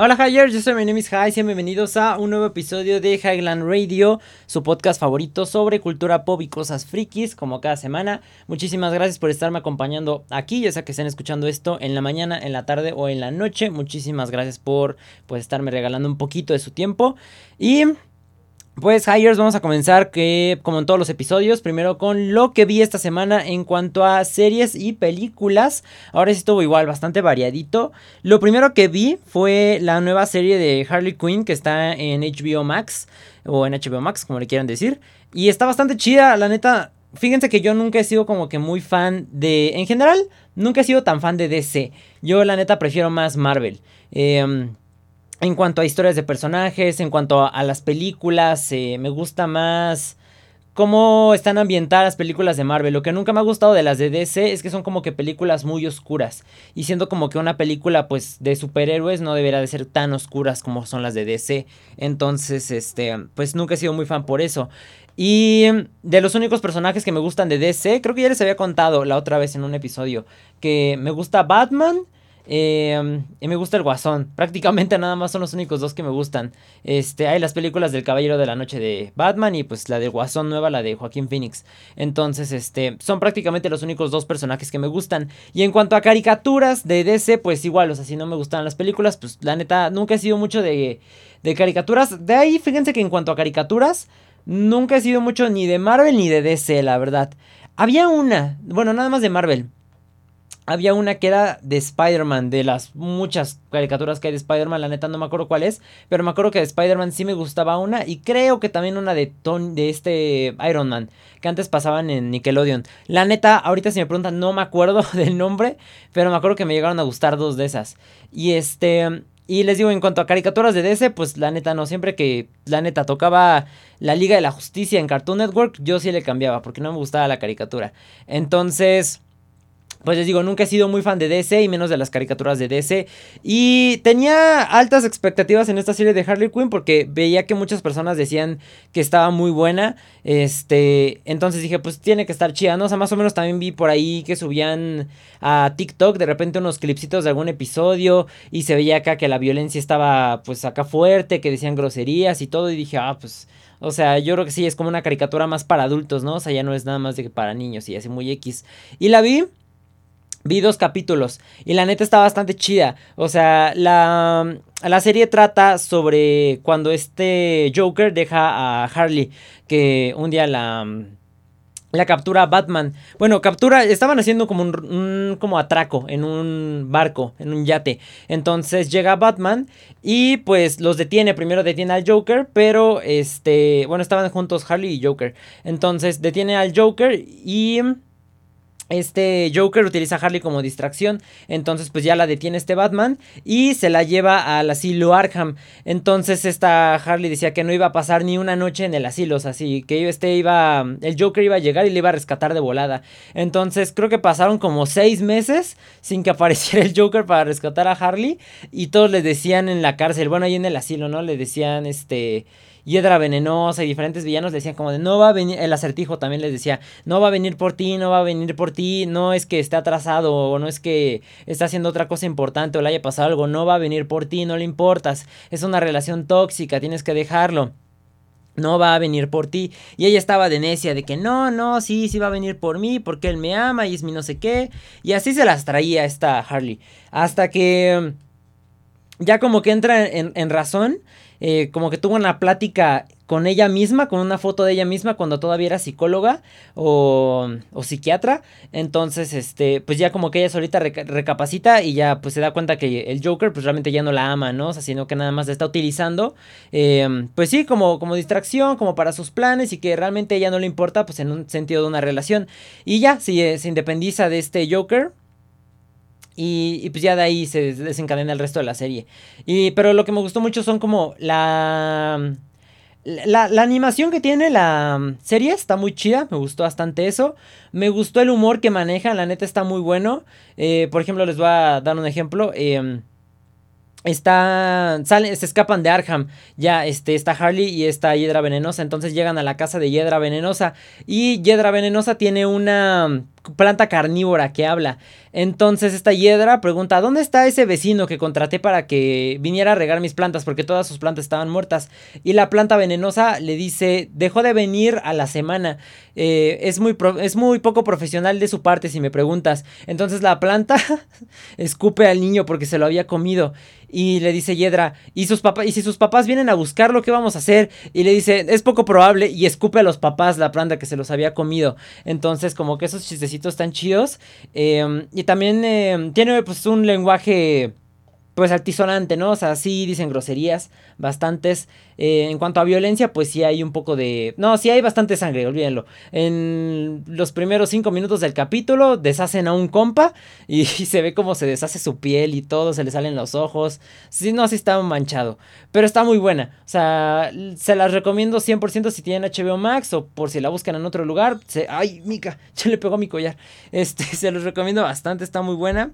Hola Hires, yo soy mi name is High, sean bienvenidos a un nuevo episodio de Highland Radio, su podcast favorito sobre cultura pop y cosas frikis, como cada semana. Muchísimas gracias por estarme acompañando aquí, ya sea que estén escuchando esto en la mañana, en la tarde o en la noche. Muchísimas gracias por pues, estarme regalando un poquito de su tiempo. Y pues Hires, vamos a comenzar que como en todos los episodios, primero con lo que vi esta semana en cuanto a series y películas. Ahora sí estuvo igual, bastante variadito. Lo primero que vi fue la nueva serie de Harley Quinn que está en HBO Max o en HBO Max, como le quieran decir, y está bastante chida, la neta. Fíjense que yo nunca he sido como que muy fan de, en general, nunca he sido tan fan de DC. Yo la neta prefiero más Marvel. Eh, en cuanto a historias de personajes, en cuanto a, las películas, eh, me gusta más cómo están ambientadas las películas de Marvel. Lo que nunca me ha gustado de las de DC es que son como que películas muy oscuras. Y siendo como que una película pues de superhéroes no debería de ser tan oscuras como son las de DC. Entonces, este, pues nunca he sido muy fan por eso. Y de los únicos personajes que me gustan de DC, creo que ya les había contado la otra vez en un episodio, que me gusta Batman eh, y me gusta el Guasón. Prácticamente nada más son los únicos dos que me gustan. Este, hay las películas del Caballero de la Noche de Batman y pues la de Guasón nueva, la de Joaquín Phoenix. Entonces, este, son prácticamente los únicos dos personajes que me gustan. Y en cuanto a caricaturas de DC, pues igual, o sea, si no me gustan las películas, pues la neta, nunca he sido mucho de, de caricaturas. De ahí, fíjense que en cuanto a caricaturas, nunca he sido mucho ni de Marvel ni de DC, la verdad. Había una, bueno, nada más de Marvel había una que era de Spider-Man, de las muchas caricaturas que hay de Spider-Man, la neta no me acuerdo cuál es, pero me acuerdo que de Spider-Man sí me gustaba una y creo que también una de de este Iron Man, que antes pasaban en Nickelodeon. La neta, ahorita si me preguntan no me acuerdo del nombre, pero me acuerdo que me llegaron a gustar dos de esas. Y este, y les digo, en cuanto a caricaturas de DC, pues la neta no, siempre que la neta tocaba la Liga de la Justicia en Cartoon Network, yo sí le cambiaba, porque no me gustaba la caricatura. Entonces pues les digo, nunca he sido muy fan de DC y menos de las caricaturas de DC. Y tenía altas expectativas en esta serie de Harley Quinn porque veía que muchas personas decían que estaba muy buena. Este, entonces dije, pues tiene que estar chida, ¿no? O sea, más o menos también vi por ahí que subían a TikTok de repente unos clipsitos de algún episodio y se veía acá que la violencia estaba pues acá fuerte, que decían groserías y todo y dije, ah, pues... O sea, yo creo que sí, es como una caricatura más para adultos, ¿no? O sea, ya no es nada más de que para niños y así muy X. Y la vi Vi dos capítulos y la neta está bastante chida. O sea, la, la serie trata sobre cuando este Joker deja a Harley, que un día la, la captura Batman. Bueno, captura, estaban haciendo como un, como atraco en un barco, en un yate. Entonces llega Batman y pues los detiene. Primero detiene al Joker, pero este, bueno, estaban juntos Harley y Joker. Entonces detiene al Joker y este Joker utiliza a Harley como distracción, entonces pues ya la detiene este Batman y se la lleva al asilo Arkham. Entonces esta Harley decía que no iba a pasar ni una noche en el asilo, o así que este iba, el Joker iba a llegar y le iba a rescatar de volada. Entonces creo que pasaron como seis meses sin que apareciera el Joker para rescatar a Harley y todos le decían en la cárcel, bueno ahí en el asilo, ¿no? Le decían este Hiedra Venenosa y diferentes villanos decían como de no va a venir, el acertijo también les decía, no va a venir por ti, no va a venir por ti, no es que esté atrasado o no es que está haciendo otra cosa importante o le haya pasado algo, no va a venir por ti, no le importas, es una relación tóxica, tienes que dejarlo no va a venir por ti. Y ella estaba de necia, de que no, no, sí, sí va a venir por mí, porque él me ama y es mi no sé qué. Y así se las traía esta Harley. Hasta que ya como que entra en razón eh, como que tuvo una plática con ella misma, con una foto de ella misma cuando todavía era psicóloga o, o psiquiatra. Entonces, este, pues ya como que ella solita recapacita y ya pues se da cuenta que el Joker pues realmente ya no la ama, ¿no? O sea, sino que nada más la está utilizando, em, pues sí, como, como distracción, como para sus planes y que realmente ella no le importa pues en un sentido de una relación. Y ya, si se independiza de este Joker, y, pues ya de ahí se desencadena el resto de la serie. Y, pero lo que me gustó mucho son como la, la, animación que tiene la serie está muy chida, me gustó bastante eso. Me gustó el humor que maneja, la neta está muy bueno. Eh, por ejemplo, les voy a dar un ejemplo. Eh, Está, salen, se escapan de Arkham. Ya este, está Harley y está Hiedra Venenosa. Entonces llegan a la casa de Hiedra Venenosa. Y Hiedra Venenosa tiene una planta carnívora que habla. Entonces esta hiedra pregunta, ¿dónde está ese vecino que contraté para que viniera a regar mis plantas? Porque todas sus plantas estaban muertas. Y la planta venenosa le dice, dejó de venir a la semana. Eh, es, muy es muy poco profesional de su parte si me preguntas. Entonces la planta escupe al niño porque se lo había comido. Y le dice Hiedra, ¿y, sus ¿y si sus papás vienen a buscarlo, qué vamos a hacer? Y le dice, es poco probable. Y escupe a los papás la planta que se los había comido. Entonces como que esos chistecitos están chidos. Em, y también em, tiene pues un lenguaje pues altisonante, ¿no? O sea, sí dicen groserías, bastantes. Eh, en cuanto a violencia, pues sí hay un poco de... No, sí hay bastante sangre, olvídenlo. En los primeros cinco minutos del capítulo deshacen a un compa y, se ve como se deshace su piel y todo, se le salen los ojos. Sí, no, sí está manchado, pero está muy buena. O sea, se las recomiendo 100% si tienen HBO Max o por si la buscan en otro lugar. Ay, Mica, ya le pegó mi collar. Este, se los recomiendo bastante, está muy buena.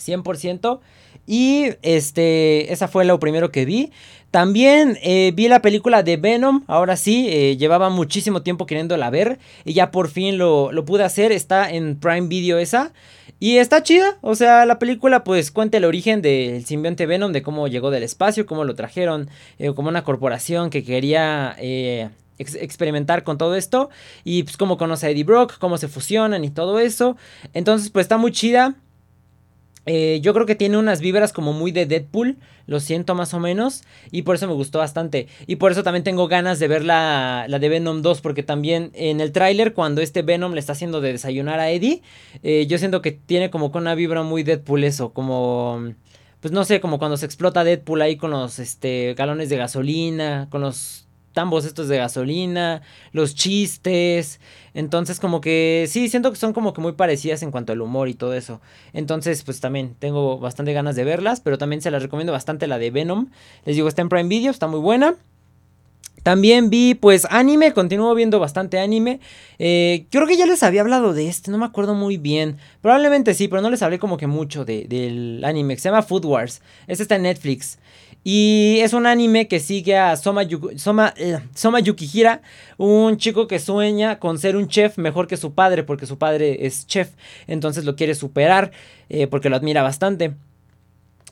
100%. Y este, esa fue lo primero que vi. También eh, vi la película de Venom, ahora sí, eh, llevaba muchísimo tiempo queriéndola ver y ya por fin lo, pude hacer, está en Prime Video esa. Y está chida, o sea, la película pues cuenta el origen del simbionte Venom, de cómo llegó del espacio, cómo lo trajeron eh, como una corporación que quería experimentar con todo esto. Y pues cómo conoce a Eddie Brock, cómo se fusionan y todo eso. Entonces pues está muy chida. Eh, yo creo que tiene unas vibras como muy de Deadpool, lo siento más o menos, y por eso me gustó bastante. Y por eso también tengo ganas de ver la, la de Venom 2, porque también en el tráiler, cuando este Venom le está haciendo de desayunar a Eddie, eh, yo siento que tiene como con una vibra muy Deadpool eso, como... Pues no sé, como cuando se explota Deadpool ahí con los este, galones de gasolina, con los tambos estos de gasolina, los chistes. Entonces, como que sí, siento que son como que muy parecidas en cuanto al humor y todo eso. Entonces, pues también tengo bastante ganas de verlas, pero también se las recomiendo bastante la de Venom. Les digo, está en Prime Video, está muy buena. También vi pues anime, continúo viendo bastante anime. Eh, creo que ya les había hablado de este, no me acuerdo muy bien. Probablemente sí, pero no les hablé como que mucho del anime. se llama Food Wars. Este está en Netflix. Y es un anime que sigue a Soma, Soma, eh, Soma, Yukihira, un chico que sueña con ser un chef mejor que su padre, porque su padre es chef, entonces lo quiere superar, eh, porque lo admira bastante.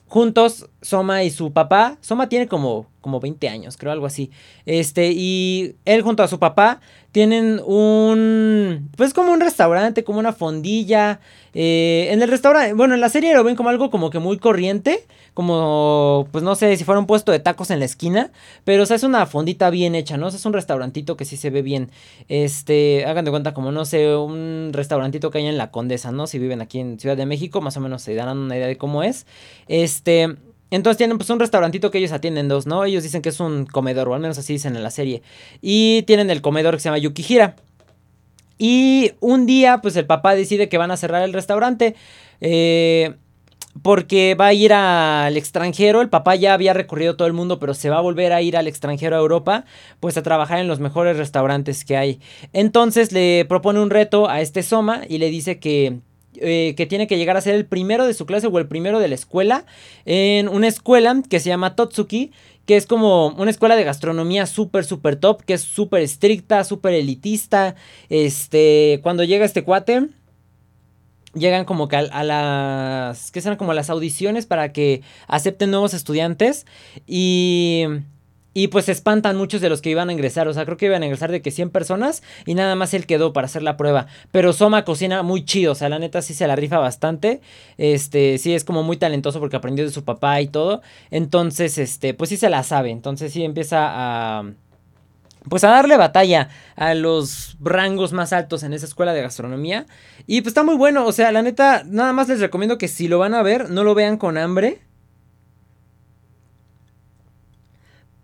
Juntos, Soma y su papá, Soma tiene como, como 20 años, creo, algo así. Este, y él junto a su papá tienen un, pues como un restaurante, como una fondilla. Eh, en el restaurante, bueno, en la serie lo ven como algo como que muy corriente, como, pues no sé, si fuera un puesto de tacos en la esquina, pero o sea, es una fondita bien hecha, ¿no? O sea, es un restaurantito que sí se ve bien, este, hagan de cuenta como, no sé, un restaurantito que hay en La Condesa, ¿no? Si viven aquí en Ciudad de México, más o menos se darán una idea de cómo es, este... Entonces tienen pues un restaurantito que ellos atienden dos, ¿no? Ellos dicen que es un comedor, o al menos así dicen en la serie. Y tienen el comedor que se llama Yukihira. Y un día, pues el papá decide que van a cerrar el restaurante. Eh, porque va a ir al extranjero. El papá ya había recorrido todo el mundo, pero se va a volver a ir al extranjero a Europa, pues a trabajar en los mejores restaurantes que hay. Entonces le propone un reto a este Soma y le dice que eh, que tiene que llegar a ser el primero de su clase o el primero de la escuela en una escuela que se llama Totsuki, que es como una escuela de gastronomía súper, súper top, que es súper estricta, súper elitista. Este, cuando llega este cuate, llegan como que a, las, que serán como las audiciones para que acepten nuevos estudiantes y... Y pues se espantan muchos de los que iban a ingresar. O sea, creo que iban a ingresar de que 100 personas y nada más él quedó para hacer la prueba. Pero Soma cocina muy chido. O sea, la neta sí se la rifa bastante. Este, sí es como muy talentoso porque aprendió de su papá y todo. Entonces, este, pues sí se la sabe. Entonces sí empieza a pues a darle batalla a los rangos más altos en esa escuela de gastronomía. Y pues está muy bueno, o sea, la neta, nada más les recomiendo que si lo van a ver, no lo vean con hambre.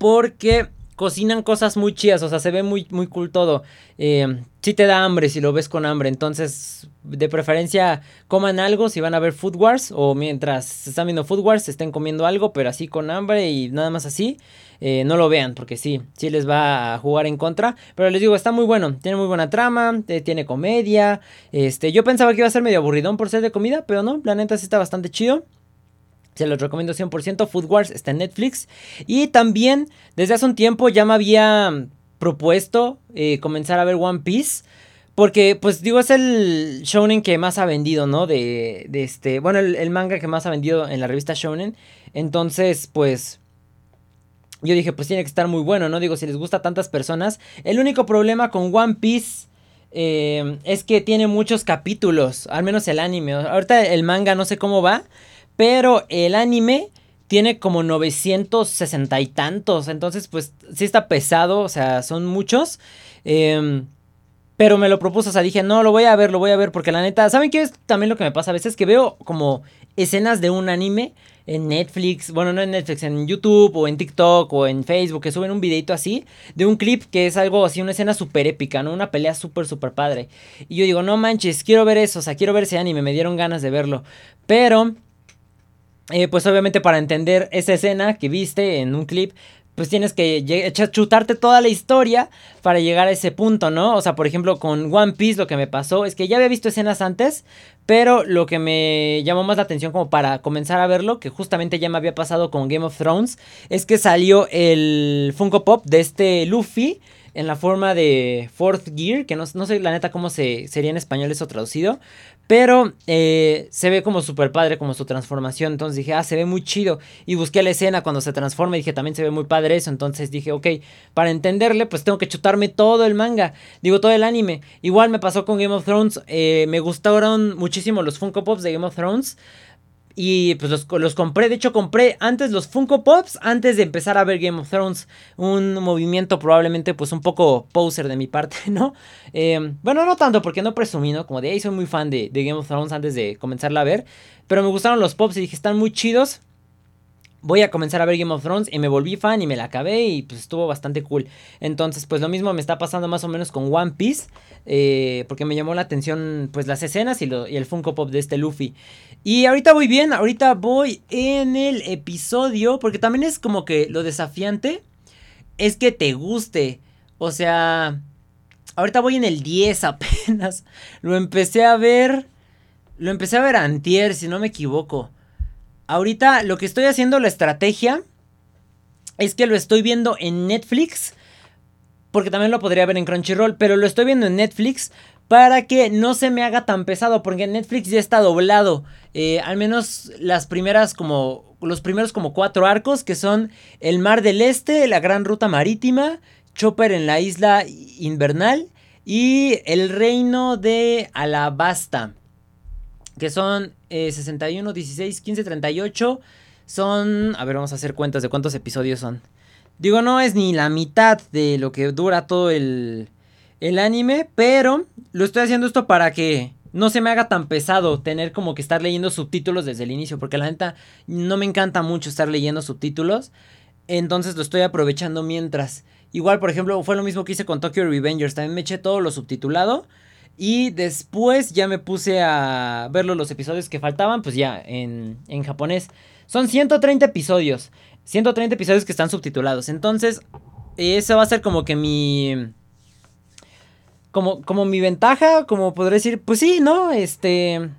Porque cocinan cosas muy chidas, o sea, se ve muy, muy cool todo. Eh, si te da hambre si lo ves con hambre, entonces de preferencia coman algo si van a ver Food Wars o mientras están viendo Food Wars estén comiendo algo, pero así con hambre y nada más así. Eh, no lo vean porque sí, sí les va a jugar en contra. Pero les digo, está muy bueno, tiene muy buena trama, eh, tiene comedia. Este, yo pensaba que iba a ser medio aburridón por ser de comida, pero no, la neta sí está bastante chido. Se los recomiendo 100%. Food Wars está en Netflix. Y también, desde hace un tiempo ya me había propuesto eh, comenzar a ver One Piece. Porque, pues digo, es el shonen que más ha vendido, ¿no? De, de este, bueno, el, manga que más ha vendido en la revista shonen. Entonces, pues... Yo dije, pues tiene que estar muy bueno, ¿no? Digo, si les gusta a tantas personas. El único problema con One Piece eh, es que tiene muchos capítulos, al menos el anime. Ahorita el manga no sé cómo va, pero el anime tiene como 960 y tantos. Entonces, pues sí está pesado, o sea, son muchos. Eh, pero me lo propuso, o sea, dije, no, lo voy a ver, lo voy a ver, porque la neta, ¿saben qué es también lo que me pasa a veces? Que veo como escenas de un anime en Netflix, bueno, no en Netflix, en YouTube o en TikTok o en Facebook, que suben un videito así, de un clip que es algo así, una escena súper épica, ¿no? Una pelea súper, súper padre. Y yo digo, no manches, quiero ver eso, o sea, quiero ver ese anime, me dieron ganas de verlo. Pero... Eh, pues obviamente para entender esa escena que viste en un clip, pues tienes que chutarte toda la historia para llegar a ese punto, ¿no? O sea, por ejemplo, con One Piece lo que me pasó es que ya había visto escenas antes, pero lo que me llamó más la atención como para comenzar a verlo, que justamente ya me había pasado con Game of Thrones, es que salió el Funko Pop de este Luffy en la forma de Fourth Gear, que no, no sé la neta cómo se, sería en español eso traducido, pero eh, se ve como súper padre como su transformación. Entonces dije, ah, se ve muy chido. Y busqué la escena cuando se transforma y dije, también se ve muy padre eso. Entonces dije, ok, para entenderle, pues tengo que chutarme todo el manga. Digo, todo el anime. Igual me pasó con Game of Thrones. Eh, me gustaron muchísimo los Funko Pops de Game of Thrones. Y pues los, compré, de hecho compré antes los Funko Pops, antes de empezar a ver Game of Thrones. Un movimiento probablemente pues un poco poser de mi parte, ¿no? Em, bueno, no tanto porque no presumí, ¿no? Como de ahí soy muy fan de, de, Game of Thrones antes de comenzarla a ver. Pero me gustaron los pops y dije, están muy chidos voy a comenzar a ver Game of Thrones y me volví fan y me la acabé y pues estuvo bastante cool. Entonces pues lo mismo me está pasando más o menos con One Piece eh, porque me llamó la atención pues las escenas y, y, el Funko Pop de este Luffy. Y ahorita voy bien, ahorita voy en el episodio porque también es como que lo desafiante es que te guste. O sea, ahorita voy en el 10 apenas. Lo empecé a ver... Lo empecé a ver antier, si no me equivoco. Ahorita lo que estoy haciendo, la estrategia, es que lo estoy viendo en Netflix. Porque también lo podría ver en Crunchyroll. Pero lo estoy viendo en Netflix para que no se me haga tan pesado. Porque Netflix ya está doblado. Eh, al menos las primeras como... Los primeros como cuatro arcos que son el Mar del Este, la Gran Ruta Marítima, Chopper en la Isla Invernal y el Reino de Alabasta que son 61, 16, 15, 38. Son, a ver, vamos a hacer cuentas de cuántos episodios son. Digo, no es ni la mitad de lo que dura todo el, el anime, pero lo estoy haciendo esto para que no se me haga tan pesado tener como que estar leyendo subtítulos desde el inicio, porque la neta no me encanta mucho estar leyendo subtítulos, entonces lo estoy aprovechando mientras. Igual, por ejemplo, fue lo mismo que hice con Tokyo Revengers, también me eché todo lo subtitulado y después ya me puse a verlo los episodios que faltaban, pues ya en, en japonés. Son 130 episodios. 130 episodios que están subtitulados. Entonces, eso va a ser como que mi... Como, como mi ventaja, como podré decir, pues sí, ¿no? Este...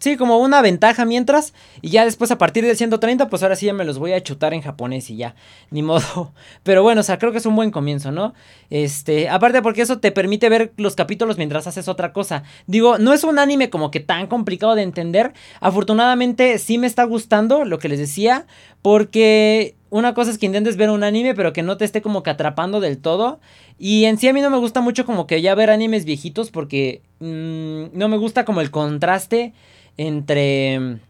Sí, como una ventaja mientras. Y ya después a partir del 130, pues ahora sí ya me los voy a chutar en japonés y ya. Ni modo. Pero bueno, o sea, creo que es un buen comienzo, ¿no? Este, aparte porque eso te permite ver los capítulos mientras haces otra cosa. Digo, no es un anime como que tan complicado de entender. Afortunadamente sí me está gustando lo que les decía. Porque una cosa es que intentes ver un anime, pero que no te esté como que atrapando del todo. Y en sí a mí no me gusta mucho como que ya ver animes viejitos porque mm, no me gusta como el contraste entre,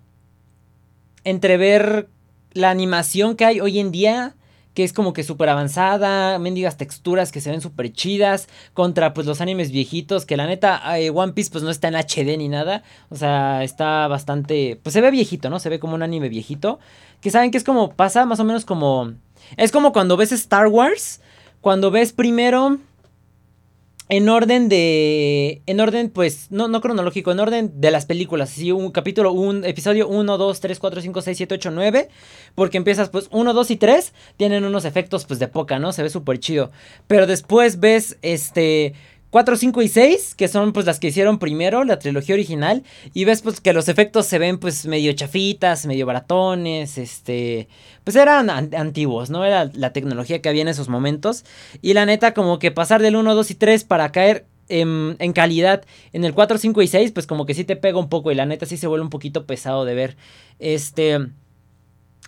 entre ver la animación que hay hoy en día, que es como que súper avanzada, mendigas texturas que se ven súper chidas, contra pues los animes viejitos, que la neta eh, One Piece pues no está en HD ni nada, o sea, está bastante, pues se ve viejito, ¿no? Se ve como un anime viejito, que saben que es como, pasa más o menos como, es como cuando ves Star Wars, cuando ves primero en orden de. En orden, pues, no, no cronológico, en orden de las películas. Sí, un capítulo, un episodio 1, 2, 3, 4, 5, 6, 7, 8, 9. Porque empiezas, pues, 1, 2 y 3. Tienen unos efectos, pues, de poca, ¿no? Se ve súper chido. Pero después ves, este. 4, 5 y 6, que son pues las que hicieron primero, la trilogía original, y ves pues que los efectos se ven pues medio chafitas, medio baratones, este, pues eran antiguos, ¿no? Era la tecnología que había en esos momentos, y la neta como que pasar del 1, 2 y 3 para caer en, calidad. En el 4, 5 y 6, pues como que sí te pega un poco y la neta sí se vuelve un poquito pesado de ver. Este...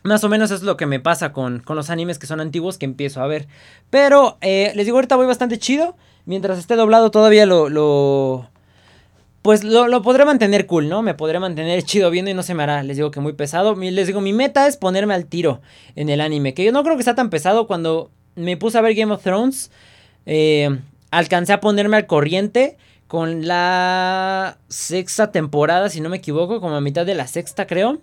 Más o menos es lo que me pasa con, con los animes que son antiguos que empiezo a ver. Pero eh, les digo, ahorita voy bastante chido. Mientras esté doblado todavía lo... pues lo, lo, podré mantener cool, ¿no? Me podré mantener chido viendo y no se me hará. Les digo que muy pesado. Les digo, mi meta es ponerme al tiro en el anime. Que yo no creo que sea tan pesado cuando me puse a ver Game of Thrones. Eh, alcancé a ponerme al corriente con la sexta temporada, si no me equivoco, como a mitad de la sexta creo.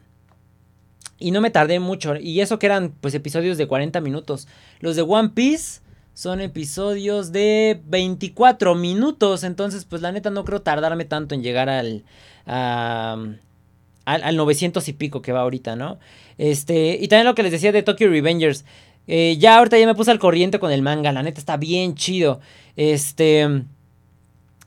Y no me tardé mucho. Y eso que eran pues episodios de 40 minutos. Los de One Piece son episodios de 24 minutos. Entonces pues la neta no creo tardarme tanto en llegar al... al, al 900 y pico que va ahorita, ¿no? Este, y también lo que les decía de Tokyo Revengers. Eh, ya ahorita ya me puse al corriente con el manga, la neta está bien chido. Este...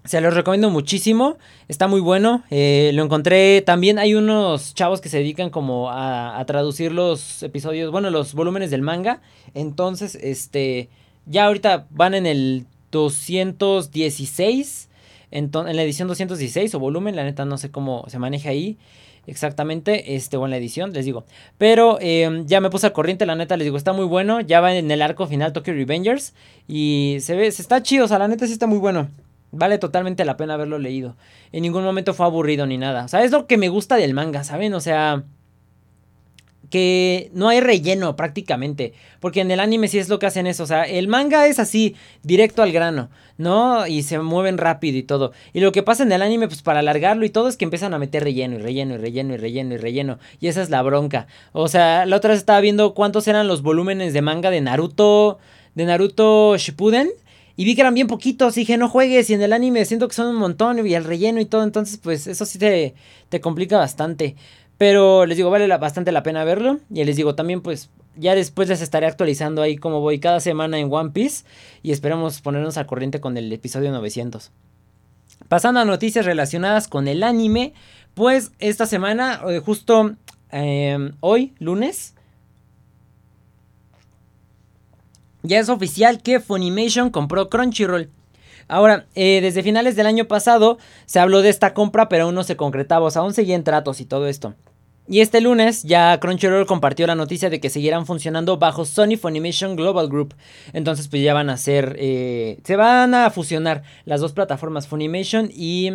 Se los recomiendo muchísimo. Está muy bueno. Eh, lo encontré. También hay unos chavos que se dedican como a, traducir los episodios. Bueno, los volúmenes del manga. Entonces, este. Ya ahorita van en el 216. En, en la edición 216 o volumen. La neta no sé cómo se maneja ahí. Exactamente, este, o en la edición, les digo. Pero em, ya me puse al corriente, la neta, les digo, está muy bueno. Ya va en el arco final Tokyo Revengers. Y se ve, se está chido, o sea, la neta sí está muy bueno. Vale totalmente la pena haberlo leído. En ningún momento fue aburrido ni nada. O sea, es lo que me gusta del manga, ¿saben? O sea, que no hay relleno prácticamente. Porque en el anime sí es lo que hacen eso. O sea, el manga es así, directo al grano, ¿no? Y se mueven rápido y todo. Y lo que pasa en el anime, pues para alargarlo y todo, es que empiezan a meter relleno y relleno y relleno y relleno y relleno. Y esa es la bronca. O sea, la otra vez estaba viendo cuántos eran los volúmenes de manga de Naruto. De Naruto Shippuden. Y vi que eran bien poquitos, y dije, no juegues, y en el anime siento que son un montón, y el relleno y todo, entonces pues eso sí te, te complica bastante. Pero les digo, vale bastante la pena verlo. Y les digo, también pues ya después les estaré actualizando ahí como voy cada semana en One Piece. Y esperamos ponernos al corriente con el episodio 900. Pasando a noticias relacionadas con el anime. Pues esta semana, eh, justo eh, hoy, lunes, ya es oficial que Funimation compró Crunchyroll. Ahora, eh, desde finales del año pasado se habló de esta compra, pero aún no se concretaba, o sea, aún seguían tratos y todo esto. Y este lunes ya Crunchyroll compartió la noticia de que seguirán funcionando bajo Sony Funimation Global Group. Entonces pues ya van a ser, eh, se van a fusionar las dos plataformas Funimation y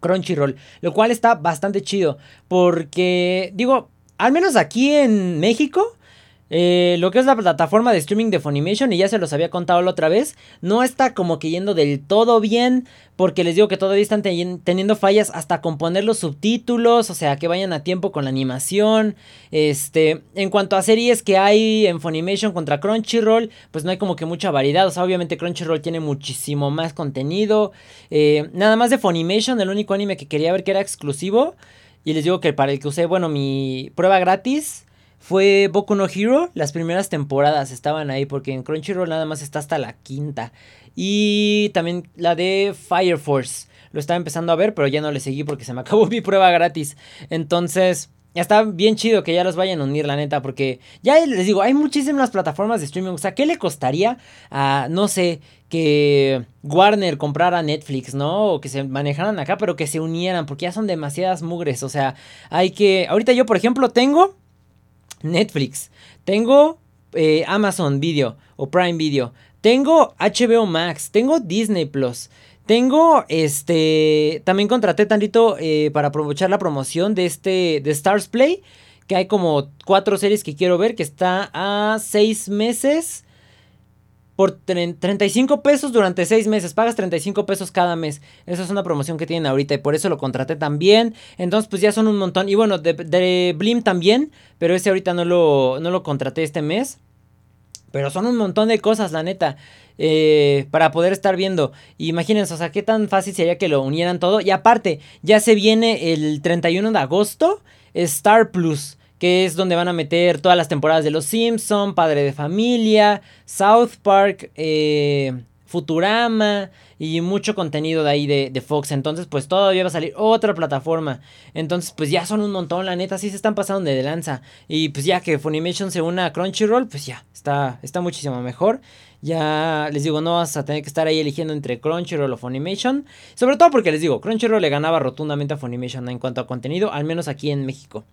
Crunchyroll. Lo cual está bastante chido porque digo, al menos aquí en México eh, lo que es la plataforma de streaming de Funimation, y ya se los había contado la otra vez, no está como que yendo del todo bien, porque les digo que todavía están teniendo fallas hasta con poner los subtítulos, o sea, que vayan a tiempo con la animación. Este, en cuanto a series que hay en Funimation contra Crunchyroll, pues no hay como que mucha variedad, o sea, obviamente Crunchyroll tiene muchísimo más contenido. Eh, nada más de Funimation, el único anime que quería ver que era exclusivo, y les digo que para el que usé, bueno, mi prueba gratis fue Boku no Hero. Las primeras temporadas estaban ahí porque en Crunchyroll nada más está hasta la quinta. Y también la de Fire Force. Lo estaba empezando a ver, pero ya no le seguí porque se me acabó mi prueba gratis. Entonces, está bien chido que ya los vayan a unir, la neta, porque ya les digo, hay muchísimas plataformas de streaming. O sea, ¿qué le costaría a, no sé, que Warner comprara Netflix, ¿no? O que se manejaran acá, pero que se unieran, porque ya son demasiadas mugres. O sea, hay que. Ahorita yo, por ejemplo, tengo Netflix, tengo eh, Amazon Video o Prime Video, tengo HBO Max, tengo Disney Plus. Tengo, este, también contraté tantito eh, para aprovechar la promoción de este, de Stars Play, que hay como cuatro series que quiero ver, que está a seis meses por 35 pesos durante 6 meses. Pagas 35 pesos cada mes. Esa es una promoción que tienen ahorita y por eso lo contraté también. Entonces, pues ya son un montón. Y bueno, de, Blim también, pero ese ahorita no lo, no lo contraté este mes. Pero son un montón de cosas, la neta. Eh, para poder estar viendo. Imagínense, o sea, qué tan fácil sería que lo unieran todo. Y aparte, ya se viene el 31 de agosto Star Plus que es donde van a meter todas las temporadas de Los Simpson, Padre de Familia, South Park, eh, Futurama y mucho contenido de ahí de, Fox. Entonces, pues todavía va a salir otra plataforma. Entonces, pues ya son un montón, la neta, sí se están pasando de lanza. Y pues ya que Funimation se una a Crunchyroll, pues ya, está, está muchísimo mejor. Ya les digo, no vas a tener que estar ahí eligiendo entre Crunchyroll o Funimation. Sobre todo porque les digo, Crunchyroll le ganaba rotundamente a Funimation en cuanto a contenido, al menos aquí en México.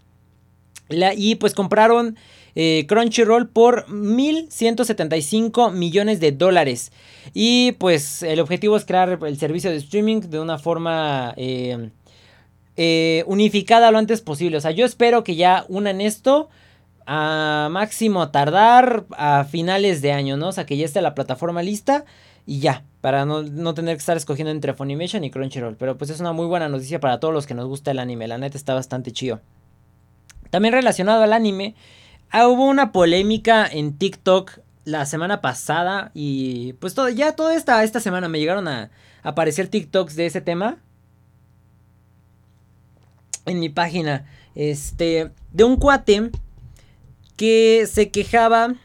Y pues compraron eh, Crunchyroll por 1.175 millones de dólares. Y pues el objetivo es crear el servicio de streaming de una forma eh, eh, unificada lo antes posible. O sea, yo espero que ya unan esto a máximo tardar a finales de año, ¿no? O sea, que ya esté la plataforma lista y ya, para no, no, tener que estar escogiendo entre Funimation y Crunchyroll. Pero pues es una muy buena noticia para todos los que nos gusta el anime, la neta está bastante chido. También relacionado al anime, ah, hubo una polémica en TikTok la semana pasada y pues todo, ya toda esta, esta semana me llegaron a, aparecer TikToks de ese tema en mi página, este, de un cuate que se quejaba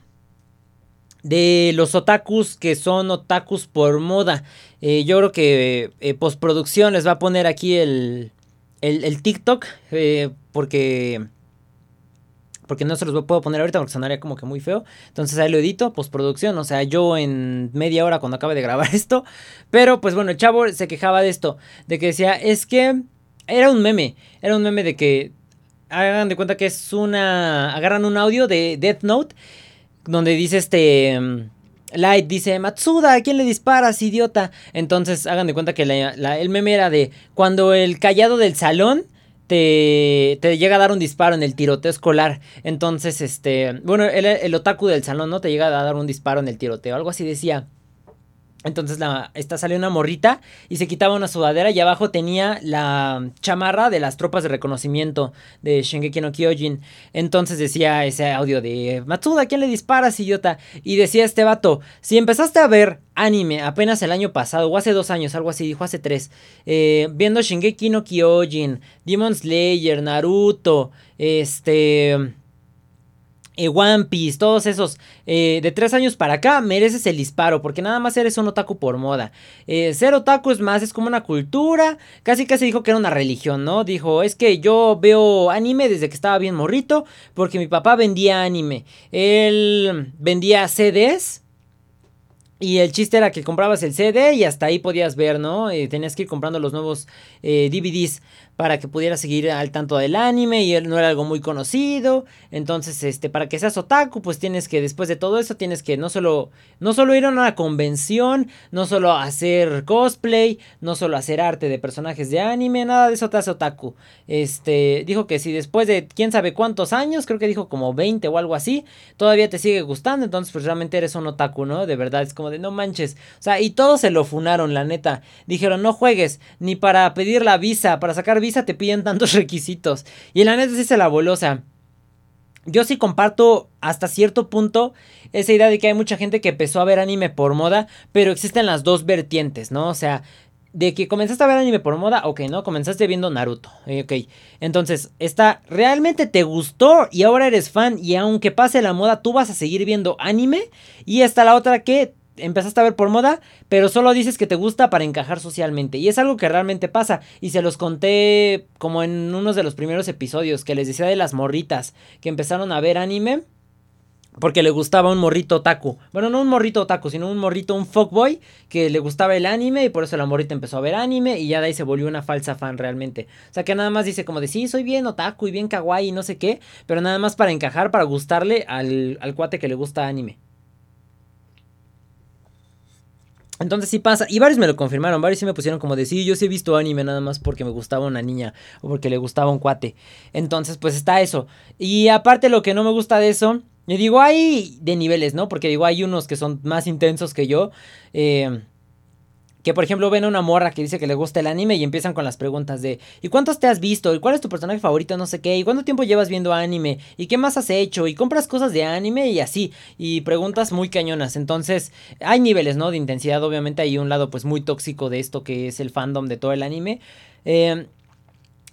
de los otakus que son otakus por moda. Eh, yo creo que eh, postproducción les va a poner aquí el, el, TikTok eh, porque... Porque no se los puedo poner ahorita porque sonaría como que muy feo. Entonces ahí lo edito, postproducción. O sea, yo en media hora cuando acabe de grabar esto. Pero pues bueno, el chavo se quejaba de esto. De que decía, es que era un meme. Era un meme de que hagan de cuenta que es una. Agarran un audio de Death Note. Donde dice este. Light dice, Matsuda, ¿a quién le disparas, idiota? Entonces hagan de cuenta que el meme era de cuando el callado del salón te, te, llega a dar un disparo en el tiroteo escolar. Entonces, este, bueno, el, el otaku del salón, ¿no? Te llega a dar un disparo en el tiroteo. Algo así decía. Entonces la, esta salió una morrita y se quitaba una sudadera y abajo tenía la chamarra de las tropas de reconocimiento de Shingeki no Kyojin. Entonces decía ese audio de Matsuda, ¿quién le disparas, idiota? Y decía este vato, si empezaste a ver anime apenas el año pasado o hace dos años, algo así, dijo hace tres, eh, viendo Shingeki no Kyojin, Demon Slayer, Naruto, este... Eh, One Piece, todos esos eh, de tres años para acá, mereces el disparo, porque nada más eres un otaku por moda. Eh, ser otaku es más, es como una cultura, casi casi dijo que era una religión, ¿no? Dijo, es que yo veo anime desde que estaba bien morrito, porque mi papá vendía anime. Él vendía CDs. Y el chiste era que comprabas el CD y hasta ahí podías ver, ¿no? tenías que ir comprando los nuevos DVDs para que pudiera seguir al tanto del anime y él no era algo muy conocido. Entonces, este, para que seas otaku, pues tienes que, después de todo eso, tienes que no solo, no solo ir a una convención, no solo hacer cosplay, no solo hacer arte de personajes de anime, nada de eso te hace otaku. Este, dijo que si después de quién sabe cuántos años, creo que dijo como 20 o algo así, todavía te sigue gustando, entonces pues realmente eres un otaku, ¿no? De verdad, es como de no manches. O sea, y todos se lo funaron, la neta. Dijeron, no juegues, ni para pedir la visa, para sacar visa te piden tantos requisitos. Y la neta sí se la voló, o sea. Yo sí comparto hasta cierto punto esa idea de que hay mucha gente que empezó a ver anime por moda, pero existen las dos vertientes, ¿no? O sea, de que comenzaste a ver anime por moda, ok, ¿no? Comenzaste viendo Naruto, eh, ok. Entonces, esta realmente te gustó y ahora eres fan y aunque pase la moda, tú vas a seguir viendo anime. Y está la otra que empezaste a ver por moda, pero solo dices que te gusta para encajar socialmente. Y es algo que realmente pasa. Y se los conté como en unos de los primeros episodios que les decía de las morritas que empezaron a ver anime. Porque le gustaba un morrito otaku. Bueno, no un morrito otaku, sino un morrito, un fuckboy. Que le gustaba el anime y por eso la morrita empezó a ver anime. Y ya de ahí se volvió una falsa fan realmente. O sea que nada más dice como de sí, soy bien otaku y bien kawaii y no sé qué. Pero nada más para encajar, para gustarle al, al cuate que le gusta anime. Entonces sí pasa, y varios me lo confirmaron, varios sí me pusieron como de yo sí he visto anime nada más porque me gustaba una niña o porque le gustaba un cuate. Entonces pues está eso. Y aparte lo que no me gusta de eso, yo digo hay de niveles, ¿no? Porque digo hay unos que son más intensos que yo. Eh, que por ejemplo ven a una morra que dice que le gusta el anime y empiezan con las preguntas de ¿y cuántos te has visto? ¿y cuál es tu personaje favorito? No sé qué, ¿y cuánto tiempo llevas viendo anime? ¿y qué más has hecho? ¿y compras cosas de anime? y así, y preguntas muy cañonas. Entonces, hay niveles, ¿no? De intensidad, obviamente hay un lado pues muy tóxico de esto que es el fandom de todo el anime. Eh,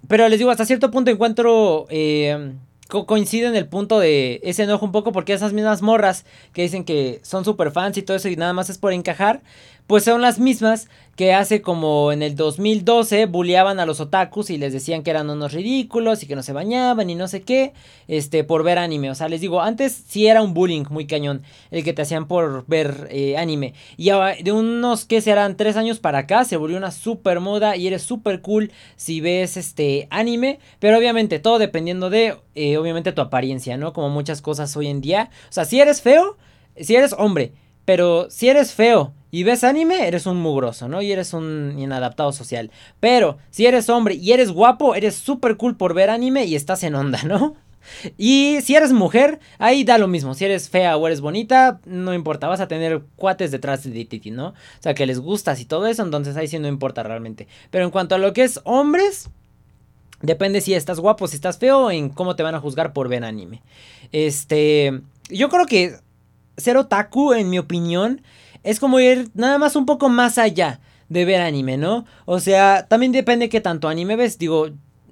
pero les digo, hasta cierto punto encuentro... Eh, coincide en el punto de ese enojo un poco porque esas mismas morras que dicen que son super fans y todo eso y nada más es por encajar, pues son las mismas que hace como en el 2012 bulleaban a los otakus y les decían que eran unos ridículos y que no se bañaban y no sé qué, este, por ver anime. O sea, les digo, antes sí era un bullying muy cañón el que te hacían por ver eh, anime. Y de unos, que serán? Tres años para acá se volvió una super moda y eres super cool si ves este anime. Pero obviamente todo dependiendo de, eh, obviamente, tu apariencia, ¿no? Como muchas cosas hoy en día. O sea, si eres feo, si eres hombre pero si eres feo y ves anime, eres un mugroso, ¿no? Y eres un inadaptado social. Pero si eres hombre y eres guapo, eres súper cool por ver anime y estás en onda, ¿no? Y si eres mujer, ahí da lo mismo. Si eres fea o eres bonita, no importa. Vas a tener cuates detrás de ti, ¿no? O sea, que les gustas y todo eso, entonces ahí sí no importa realmente. Pero en cuanto a lo que es hombres, depende si estás guapo, si estás feo, en cómo te van a juzgar por ver anime. Este. Yo creo que ser otaku, en mi opinión, es como ir nada más un poco más allá de ver anime, ¿no? O sea, también depende qué tanto anime ves. Digo,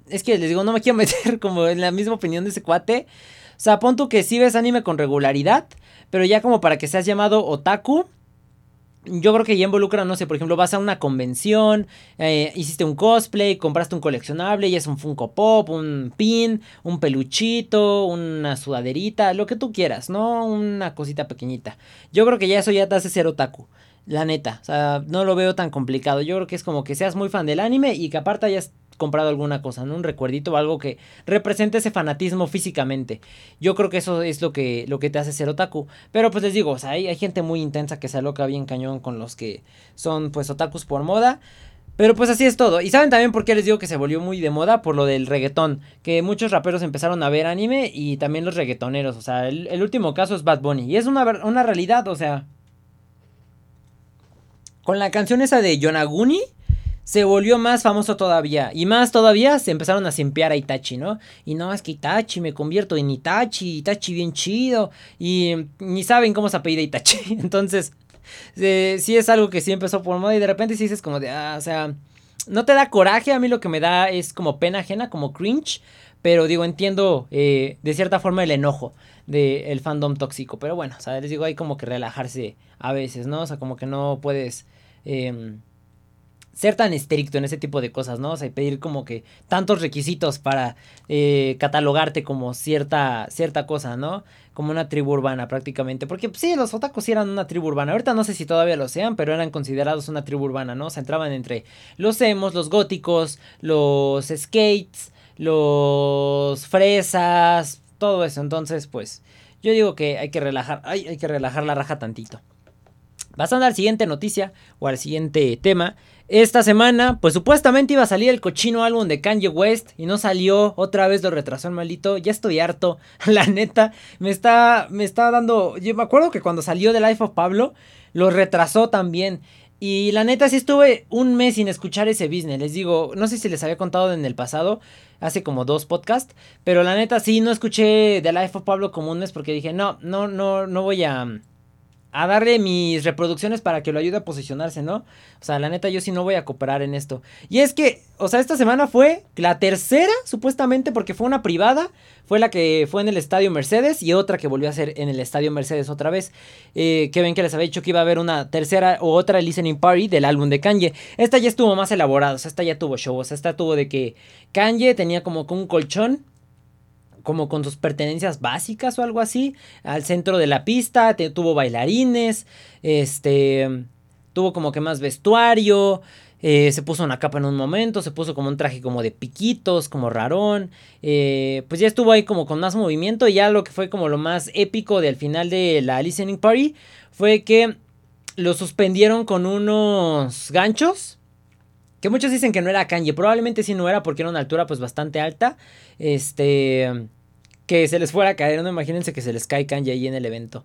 es que les digo, no me quiero meter como en la misma opinión de ese cuate. O sea, pon tú que sí ves anime con regularidad, pero ya como para que seas llamado otaku, yo creo que ya involucra, no sé, por ejemplo, vas a una convención, eh, hiciste un cosplay, compraste un coleccionable y es un Funko Pop, un pin, un peluchito, una sudaderita, lo que tú quieras, ¿no? Una cosita pequeñita. Yo creo que ya eso ya te hace ser otaku. La neta, o sea, no lo veo tan complicado. Yo creo que es como que seas muy fan del anime y que aparte hayas comprado alguna cosa, ¿no? Un recuerdito o algo que represente ese fanatismo físicamente. Yo creo que eso es lo que, lo que te hace ser otaku. Pero pues les digo, o sea, hay, hay gente muy intensa que se aloca bien cañón con los que son pues otakus por moda. Pero pues así es todo. Y saben también por qué les digo que se volvió muy de moda por lo del reggaetón. Que muchos raperos empezaron a ver anime y también los reggaetoneros. O sea, el, último caso es Bad Bunny. Y es una, una realidad, o sea. Con la canción esa de Yonaguni se volvió más famoso todavía. Y más todavía se empezaron a simpear a Itachi, ¿no? Y no, es que Itachi me convierto en Itachi, Itachi bien chido. Y ni saben cómo se apellida Itachi. Entonces, sí es algo que sí empezó por moda y de repente sí dices como de, ah, o sea, no te da coraje. A mí lo que me da es como pena ajena, como cringe. Pero digo, entiendo eh, de cierta forma el enojo del fandom tóxico. Pero bueno, o sea, les digo, hay como que relajarse a veces, ¿no? O sea, como que no puedes... Em, ser tan estricto en ese tipo de cosas, ¿no? O sea, pedir como que tantos requisitos para eh, catalogarte como cierta, cierta cosa, ¿no? Como una tribu urbana prácticamente. Porque pues, sí, los otakus eran una tribu urbana. Ahorita no sé si todavía lo sean, pero eran considerados una tribu urbana, ¿no? O sea, entraban entre los emos, los góticos, los skates, los fresas, todo eso. Entonces, pues, yo digo que hay que relajar, hay, hay que relajar la raja tantito. Pasando a la siguiente noticia o al siguiente tema. Esta semana, pues supuestamente iba a salir el cochino álbum de Kanye West y no salió, otra vez lo retrasó el maldito, ya estoy harto, la neta, me está, me está dando, yo me acuerdo que cuando salió The Life of Pablo, lo retrasó también. Y la neta sí estuve un mes sin escuchar ese business, les digo, no sé si les había contado en el pasado, hace como dos podcasts, pero la neta sí no escuché The Life of Pablo como un mes porque dije, no, no, no, no voy a a darle mis reproducciones para que lo ayude a posicionarse, ¿no? O sea, la neta, yo sí no voy a cooperar en esto. Y es que, o sea, esta semana fue la tercera, supuestamente, porque fue una privada. Fue la que fue en el Estadio Mercedes y otra que volvió a ser en el Estadio Mercedes otra vez. Eh, que ven que les había dicho que iba a haber una tercera o otra listening party del álbum de Kanye. Esta ya estuvo más elaborada, o sea, esta ya tuvo show. O sea, esta tuvo de que Kanye tenía como un colchón como con sus pertenencias básicas o algo así, al centro de la pista, tuvo bailarines, este, tuvo como que más vestuario, eh, se puso una capa en un momento, se puso como un traje como de piquitos, como rarón, eh, pues ya estuvo ahí como con más movimiento y ya lo que fue como lo más épico del final de la listening party fue que lo suspendieron con unos ganchos. Que muchos dicen que no era Kanye, probablemente sí no era porque era una altura pues bastante alta. Este que se les fuera a caer, no imagínense que se les cae Kanye ahí en el evento.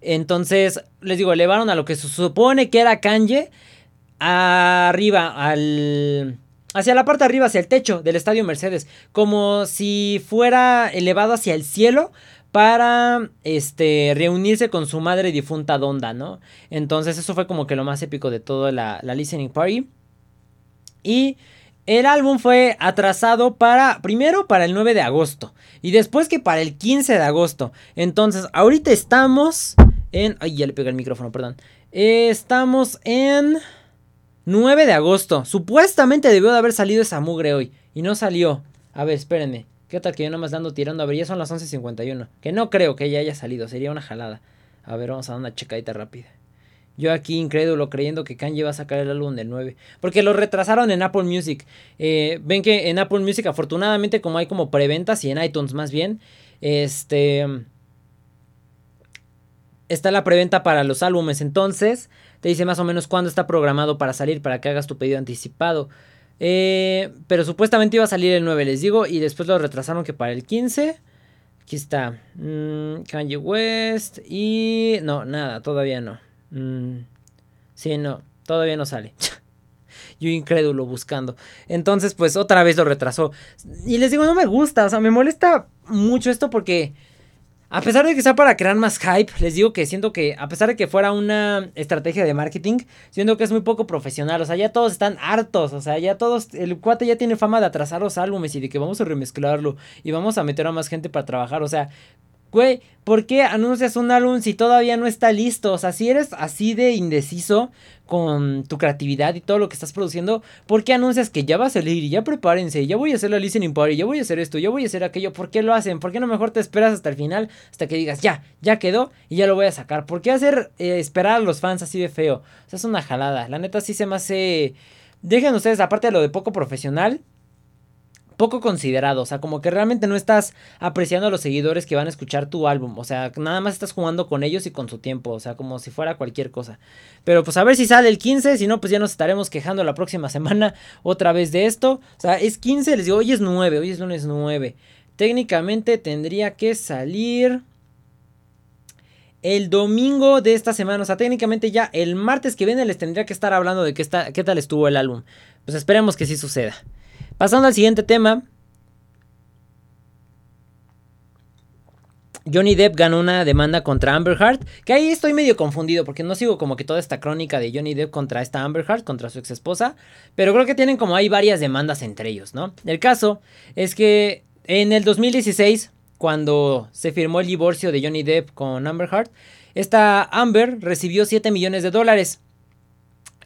Entonces, les digo, elevaron a lo que se supone que era Kanye arriba, al... Hacia la parte de arriba, hacia el techo del estadio Mercedes, como si fuera elevado hacia el cielo para este reunirse con su madre difunta Donda, ¿no? Entonces eso fue como que lo más épico de toda la, la listening party. Y el álbum fue atrasado para, primero para el 9 de agosto y después que para el 15 de agosto. Entonces, ahorita estamos en... Ay, ya le pegué el micrófono, perdón. estamos en 9 de agosto. Supuestamente debió de haber salido esa mugre hoy. Y no salió. A ver, espérenme. ¿Qué tal que yo nomás dando tirando? A ver, ya son las 11.51. Que no creo que ya haya salido. Sería una jalada. A ver, vamos a dar una checadita rápida. Yo aquí incrédulo creyendo que Kanye va a sacar el álbum del 9. Porque lo retrasaron en Apple Music. Eh, ven que en Apple Music afortunadamente como hay como preventas y en iTunes más bien. Este... Está la preventa para los álbumes. Entonces te dice más o menos cuándo está programado para salir para que hagas tu pedido anticipado. Eh, pero supuestamente iba a salir el 9, les digo. Y después lo retrasaron que para el 15. Aquí está. Mm, Kanye West. Y... No, nada, todavía no. Mm, sí, no, todavía no sale. Yo incrédulo buscando. Entonces, pues otra vez lo retrasó. Y les digo, no me gusta, o sea, me molesta mucho esto porque a pesar de que sea para crear más hype, les digo que siento que, a pesar de que fuera una estrategia de marketing, siento que es muy poco profesional. O sea, ya todos están hartos. O sea, ya todos, el cuate ya tiene fama de atrasar los álbumes y de que vamos a remezclarlo y vamos a meter a más gente para trabajar. O sea, güey, ¿por qué anuncias un álbum si todavía no está listo? O sea, si eres así de indeciso con tu creatividad y todo lo que estás produciendo, ¿por qué anuncias que ya va a salir y ya prepárense, ya voy a hacer la listening party, ya voy a hacer esto, ya voy a hacer aquello? ¿Por qué lo hacen? ¿Por qué no mejor te esperas hasta el final, hasta que digas, ya, ya quedó y ya lo voy a sacar? ¿Por qué hacer eh, esperar a los fans así de feo? O sea, es una jalada. La neta sí se me hace... Dejen ustedes, aparte de lo de poco profesional, poco considerado. O sea, como que realmente no estás apreciando a los seguidores que van a escuchar tu álbum. O sea, nada más estás jugando con ellos y con su tiempo. O sea, como si fuera cualquier cosa. Pero pues a ver si sale el 15. Si no, pues ya nos estaremos quejando la próxima semana otra vez de esto. O sea, es 15. Les digo, hoy es 9. Hoy es lunes 9. Técnicamente tendría que salir el domingo de esta semana. O sea, técnicamente ya el martes que viene les tendría que estar hablando de qué, está, qué tal estuvo el álbum. Pues esperemos que sí suceda. Pasando al siguiente tema. Johnny Depp ganó una demanda contra Amber Heard, que ahí estoy medio confundido porque no sigo como que toda esta crónica de Johnny Depp contra esta Amber Heard, contra su ex esposa, pero creo que tienen como hay varias demandas entre ellos, ¿no? El caso es que en el 2016, cuando se firmó el divorcio de Johnny Depp con Amber Heard, esta Amber recibió 7 millones de dólares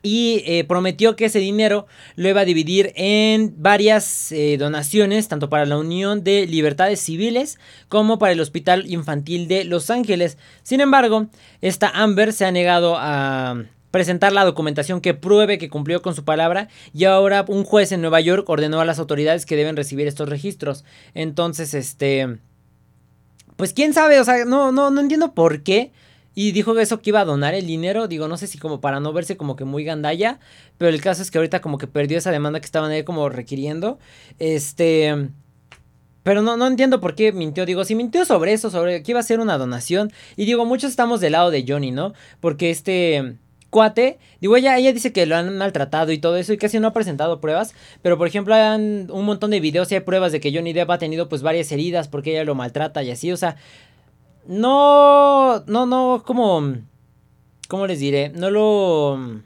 y eh, prometió que ese dinero lo iba a dividir en varias eh, donaciones, tanto para la Unión de Libertades Civiles como para el Hospital Infantil de Los Ángeles. Sin embargo, esta Amber se ha negado a presentar la documentación que pruebe que cumplió con su palabra y ahora un juez en Nueva York ordenó a las autoridades que deben recibir estos registros. Entonces, este... Pues quién sabe, o sea, no, no, no entiendo por qué y dijo eso que iba a donar el dinero. Digo, no sé si como para no verse como que muy gandalla. Pero el caso es que ahorita como que perdió esa demanda que estaban ahí como requiriendo. Este. Pero no, no entiendo por qué mintió. Digo, si mintió sobre eso, sobre que iba a ser una donación. Y digo, muchos estamos del lado de Johnny, ¿no? Porque este cuate, digo, ella, ella dice que lo han maltratado y todo eso y casi no ha presentado pruebas, pero por ejemplo hay un montón de videos y hay pruebas de que Johnny Depp ha tenido pues varias heridas porque ella lo maltrata y así, o sea, no, no, no, como, ¿cómo les diré? No lo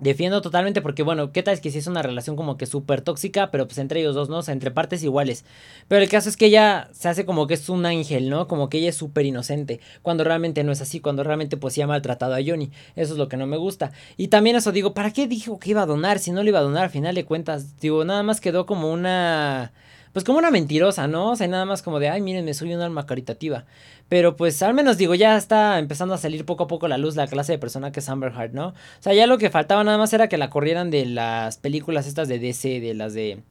defiendo totalmente porque, bueno, ¿qué tal es que si es una relación como que súper tóxica, pero pues entre ellos dos, ¿no? O sea, entre partes iguales. Pero el caso es que ella se hace como que es un ángel, ¿no? Como que ella es súper inocente, cuando realmente no es así, cuando realmente pues sí ha maltratado a Johnny. Eso es lo que no me gusta. Y también eso digo, ¿para qué dijo que iba a donar si no le iba a donar al final de cuentas? Digo, nada más quedó como una pues como una mentirosa, ¿no? O sea, nada más como de, ay, miren, me soy un alma caritativa. Pero pues al menos digo, ya está empezando a salir poco a poco la luz la clase de persona que es Amber Heard, ¿no? O sea, ya lo que faltaba nada más era que la corrieran de las películas estas de DC, de las de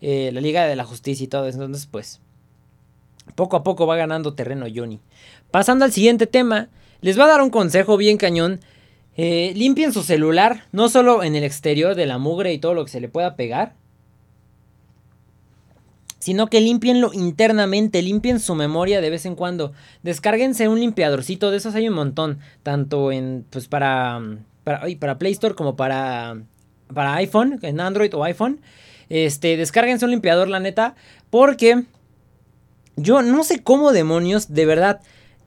eh, la Liga de la Justicia y todo eso. Entonces, pues, poco a poco va ganando terreno Johnny. Pasando al siguiente tema, les va a dar un consejo bien cañón. Eh, limpien su celular, no solo en el exterior de la mugre y todo lo que se le pueda pegar, sino que limpienlo internamente, limpien su memoria de vez en cuando. Descárguense un limpiadorcito, de esos hay un montón, tanto en pues para para, para Play Store como para para iPhone, en Android o iPhone. Este, descárguense un limpiador, la neta, porque yo no sé cómo demonios, de verdad,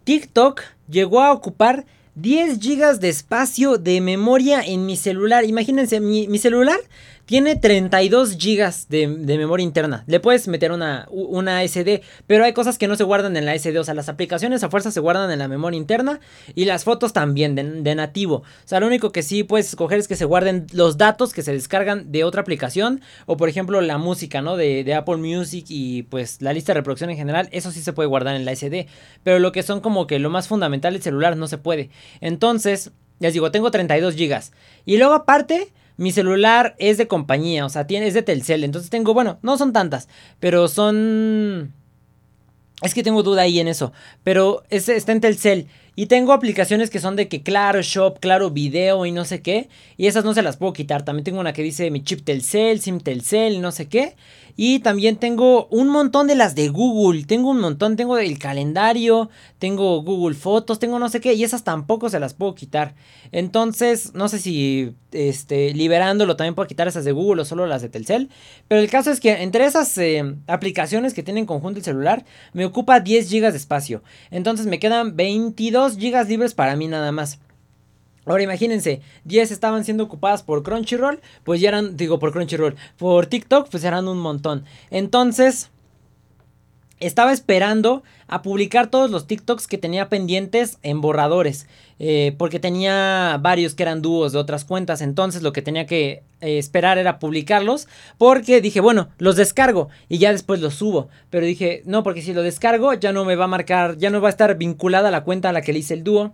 TikTok llegó a ocupar 10 GB de espacio de memoria en mi celular. Imagínense, mi, mi celular tiene 32 GB de, memoria interna. Le puedes meter una, una, SD, pero hay cosas que no se guardan en la SD. O sea, las aplicaciones a fuerza se guardan en la memoria interna y las fotos también de, nativo. O sea, lo único que sí puedes escoger es que se guarden los datos que se descargan de otra aplicación. O por ejemplo, la música, ¿no? De, de Apple Music y pues la lista de reproducción en general. Eso sí se puede guardar en la SD. Pero lo que son como que lo más fundamental del celular no se puede. Entonces, les digo, tengo 32 GB. Y luego aparte mi celular es de compañía, o sea, es de Telcel. Entonces tengo, bueno, no son tantas, pero son... Es que tengo duda ahí en eso. Pero está en Telcel. Y tengo aplicaciones que son de que Claro Shop, Claro Video y no sé qué. Y esas no se las puedo quitar. También tengo una que dice mi chip Telcel, SIM Telcel, no sé qué. Y también tengo un montón de las de Google. Tengo un montón. Tengo el calendario. Tengo Google Fotos. Tengo no sé qué. Y esas tampoco se las puedo quitar. Entonces, no sé si este, liberándolo también puedo quitar esas de Google o solo las de Telcel. Pero el caso es que entre esas eh, aplicaciones que tienen conjunto el celular, me ocupa 10 GB de espacio. Entonces me quedan 22 GB libres para mí nada más. Ahora imagínense, 10 estaban siendo ocupadas por Crunchyroll, pues ya eran, digo por Crunchyroll, por TikTok, pues eran un montón. Entonces, estaba esperando a publicar todos los TikToks que tenía pendientes en borradores. Eh, porque tenía varios que eran dúos de otras cuentas. Entonces lo que tenía que eh, esperar era publicarlos. Porque dije, bueno, los descargo y ya después los subo. Pero dije, no, porque si lo descargo ya no me va a marcar, ya no va a estar vinculada la cuenta a la que le hice el dúo.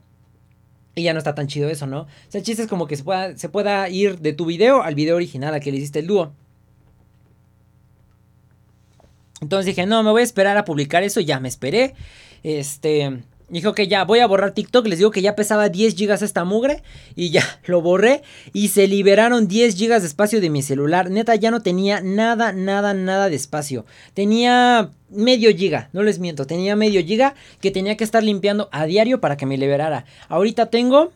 Y ya no está tan chido eso, ¿no? O sea, el chiste es como que se pueda, se pueda ir de tu video al video original a que le hiciste el dúo. Entonces dije, no, me voy a esperar a publicar eso. Ya me esperé. Este. Dijo que ya voy a borrar TikTok. Les digo que ya pesaba 10 GB esta mugre. Y ya lo borré. Y se liberaron 10 GB de espacio de mi celular. Neta, ya no tenía nada, nada, nada de espacio. Tenía medio giga, no les miento. Tenía medio giga que tenía que estar limpiando a diario para que me liberara. Ahorita tengo.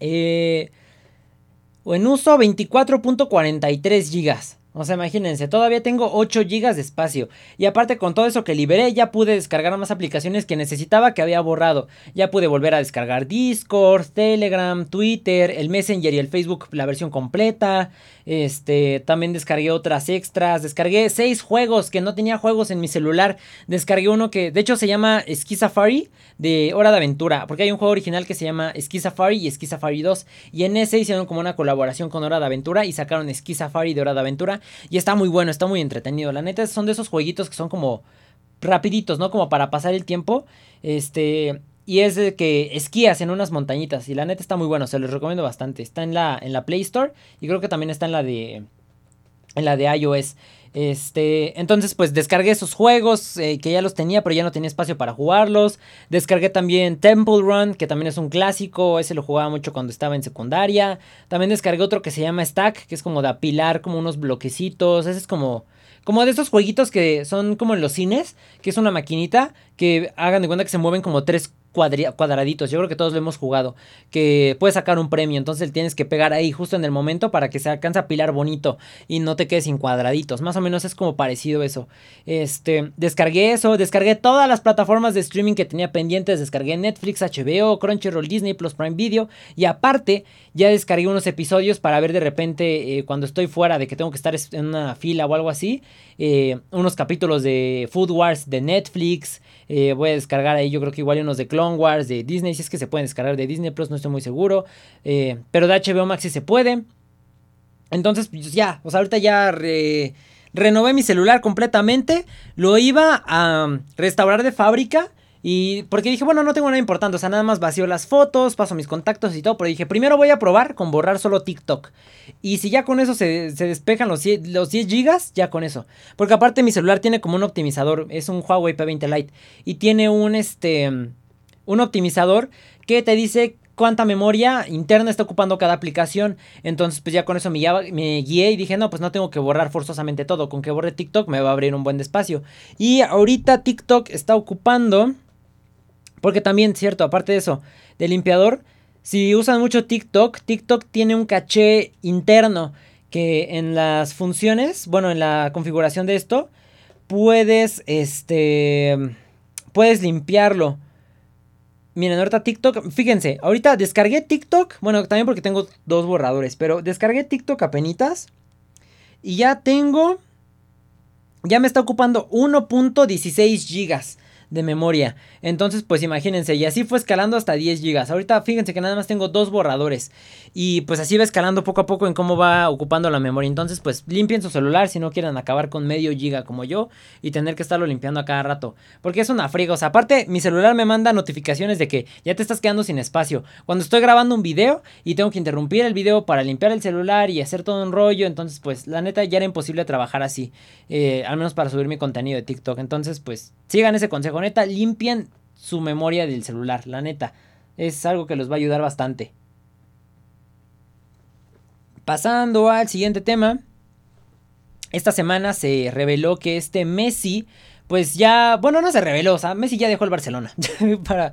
Eh, en uso 24.43 gigas. O sea, imagínense, todavía tengo 8 GB de espacio. Y aparte con todo eso que liberé, ya pude descargar más aplicaciones que necesitaba que había borrado. Ya pude volver a descargar Discord, Telegram, Twitter, el Messenger y el Facebook, la versión completa. Este, también descargué otras extras. Descargué 6 juegos que no tenía juegos en mi celular. Descargué uno que, de hecho, se llama Ski Safari de Hora de Aventura. Porque hay un juego original que se llama Ski Safari y Ski Safari 2. Y en ese hicieron como una colaboración con Hora de Aventura y sacaron Ski Safari de Hora de Aventura. Y está muy bueno, está muy entretenido. La neta son de esos jueguitos que son como rapiditos, ¿no? Como para pasar el tiempo. Este, y es de que esquías en unas montañitas. Y la neta está muy bueno, se los recomiendo bastante. Está en la, en la Play Store y creo que también está en la de, en la de iOS. Este, entonces pues descargué esos juegos eh, que ya los tenía, pero ya no tenía espacio para jugarlos. Descargué también Temple Run, que también es un clásico, ese lo jugaba mucho cuando estaba en secundaria. También descargué otro que se llama Stack, que es como de apilar como unos bloquecitos, ese es como como de esos jueguitos que son como en los cines, que es una maquinita que hagan de cuenta que se mueven como tres cuadraditos. Yo creo que todos lo hemos jugado. Que puedes sacar un premio. Entonces tienes que pegar ahí justo en el momento para que se alcance a pilar bonito. Y no te quedes sin cuadraditos. Más o menos es como parecido eso. Este. Descargué eso. Descargué todas las plataformas de streaming que tenía pendientes. Descargué Netflix, HBO, Crunchyroll, Disney Plus Prime Video. Y aparte, ya descargué unos episodios para ver de repente. Eh, cuando estoy fuera de que tengo que estar en una fila o algo así. Eh, unos capítulos de Food Wars de Netflix. Eh, voy a descargar ahí, yo creo que igual unos de Clone Wars, de Disney, si es que se pueden descargar de Disney Plus, no estoy muy seguro. Eh, pero de HBO Max sí se puede. Entonces, pues ya, o sea, ahorita ya renové mi celular completamente. Lo iba a restaurar de fábrica. Y porque dije, bueno, no tengo nada importante, o sea, nada más vacío las fotos, paso mis contactos y todo, pero dije, primero voy a probar con borrar solo TikTok. Y si ya con eso se, despejan los, los 10 gigas, ya con eso. Porque aparte mi celular tiene como un optimizador, es un Huawei P20 Lite, y tiene un, este, un optimizador que te dice cuánta memoria interna está ocupando cada aplicación. Entonces, pues ya con eso me, me, guié y dije, no, pues no tengo que borrar forzosamente todo. Con que borre TikTok me va a abrir un buen espacio. Y ahorita TikTok está ocupando porque también, cierto, aparte de eso, de limpiador, si usan mucho TikTok, TikTok tiene un caché interno que en las funciones, bueno, en la configuración de esto, puedes, este, puedes limpiarlo. Miren, ahorita TikTok, fíjense, ahorita descargué TikTok, bueno, también porque tengo dos borradores, pero descargué TikTok penitas y ya tengo, ya me está ocupando 1.16 gigas de memoria. Entonces, pues imagínense, y así fue escalando hasta 10 GB. Ahorita fíjense que nada más tengo dos borradores. Y pues así va escalando poco a poco en cómo va ocupando la memoria. Entonces, pues limpien su celular si no quieren acabar con medio giga como yo y tener que estarlo limpiando a cada rato. Porque es una friga. O sea, aparte, mi celular me manda notificaciones de que ya te estás quedando sin espacio. Cuando estoy grabando un video y tengo que interrumpir el video para limpiar el celular y hacer todo un rollo. Entonces, pues la neta ya era imposible trabajar así. Eh, al menos para subir mi contenido de TikTok. Entonces, pues sigan ese consejo. Neta, limpien su memoria del celular, la neta. Es algo que les va a ayudar bastante. Pasando al siguiente tema. Esta semana se reveló que este Messi, pues ya, bueno, no se reveló, o sea, Messi ya dejó el Barcelona. para,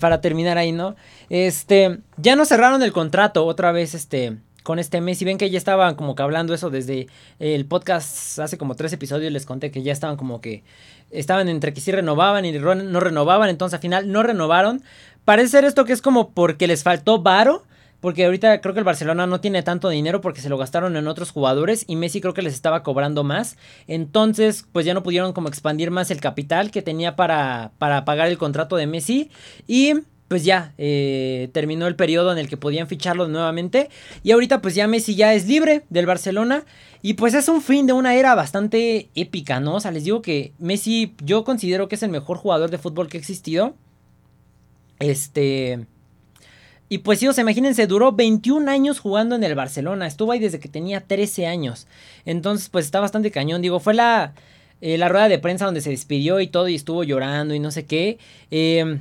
para terminar ahí, ¿no? Este, ya no cerraron el contrato otra vez, este, con este Messi. Ven que ya estaban como que hablando eso desde el podcast hace como tres episodios. Les conté que ya estaban como que estaban entre que sí renovaban y no renovaban. Entonces al final no renovaron. Parece ser esto que es como porque les faltó varo. Porque ahorita creo que el Barcelona no tiene tanto dinero porque se lo gastaron en otros jugadores y Messi creo que les estaba cobrando más. Entonces, pues ya no pudieron como expandir más el capital que tenía para, para pagar el contrato de Messi. Y pues ya eh, terminó el periodo en el que podían ficharlo nuevamente. Y ahorita pues ya Messi ya es libre del Barcelona. Y pues es un fin de una era bastante épica, ¿no? O sea, les digo que Messi yo considero que es el mejor jugador de fútbol que ha existido. Este... Y pues sí, o sea, imagínense, duró 21 años jugando en el Barcelona. Estuvo ahí desde que tenía 13 años. Entonces pues está bastante cañón. Digo, fue la, eh, la rueda de prensa donde se despidió y todo y estuvo llorando y no sé qué. Eh...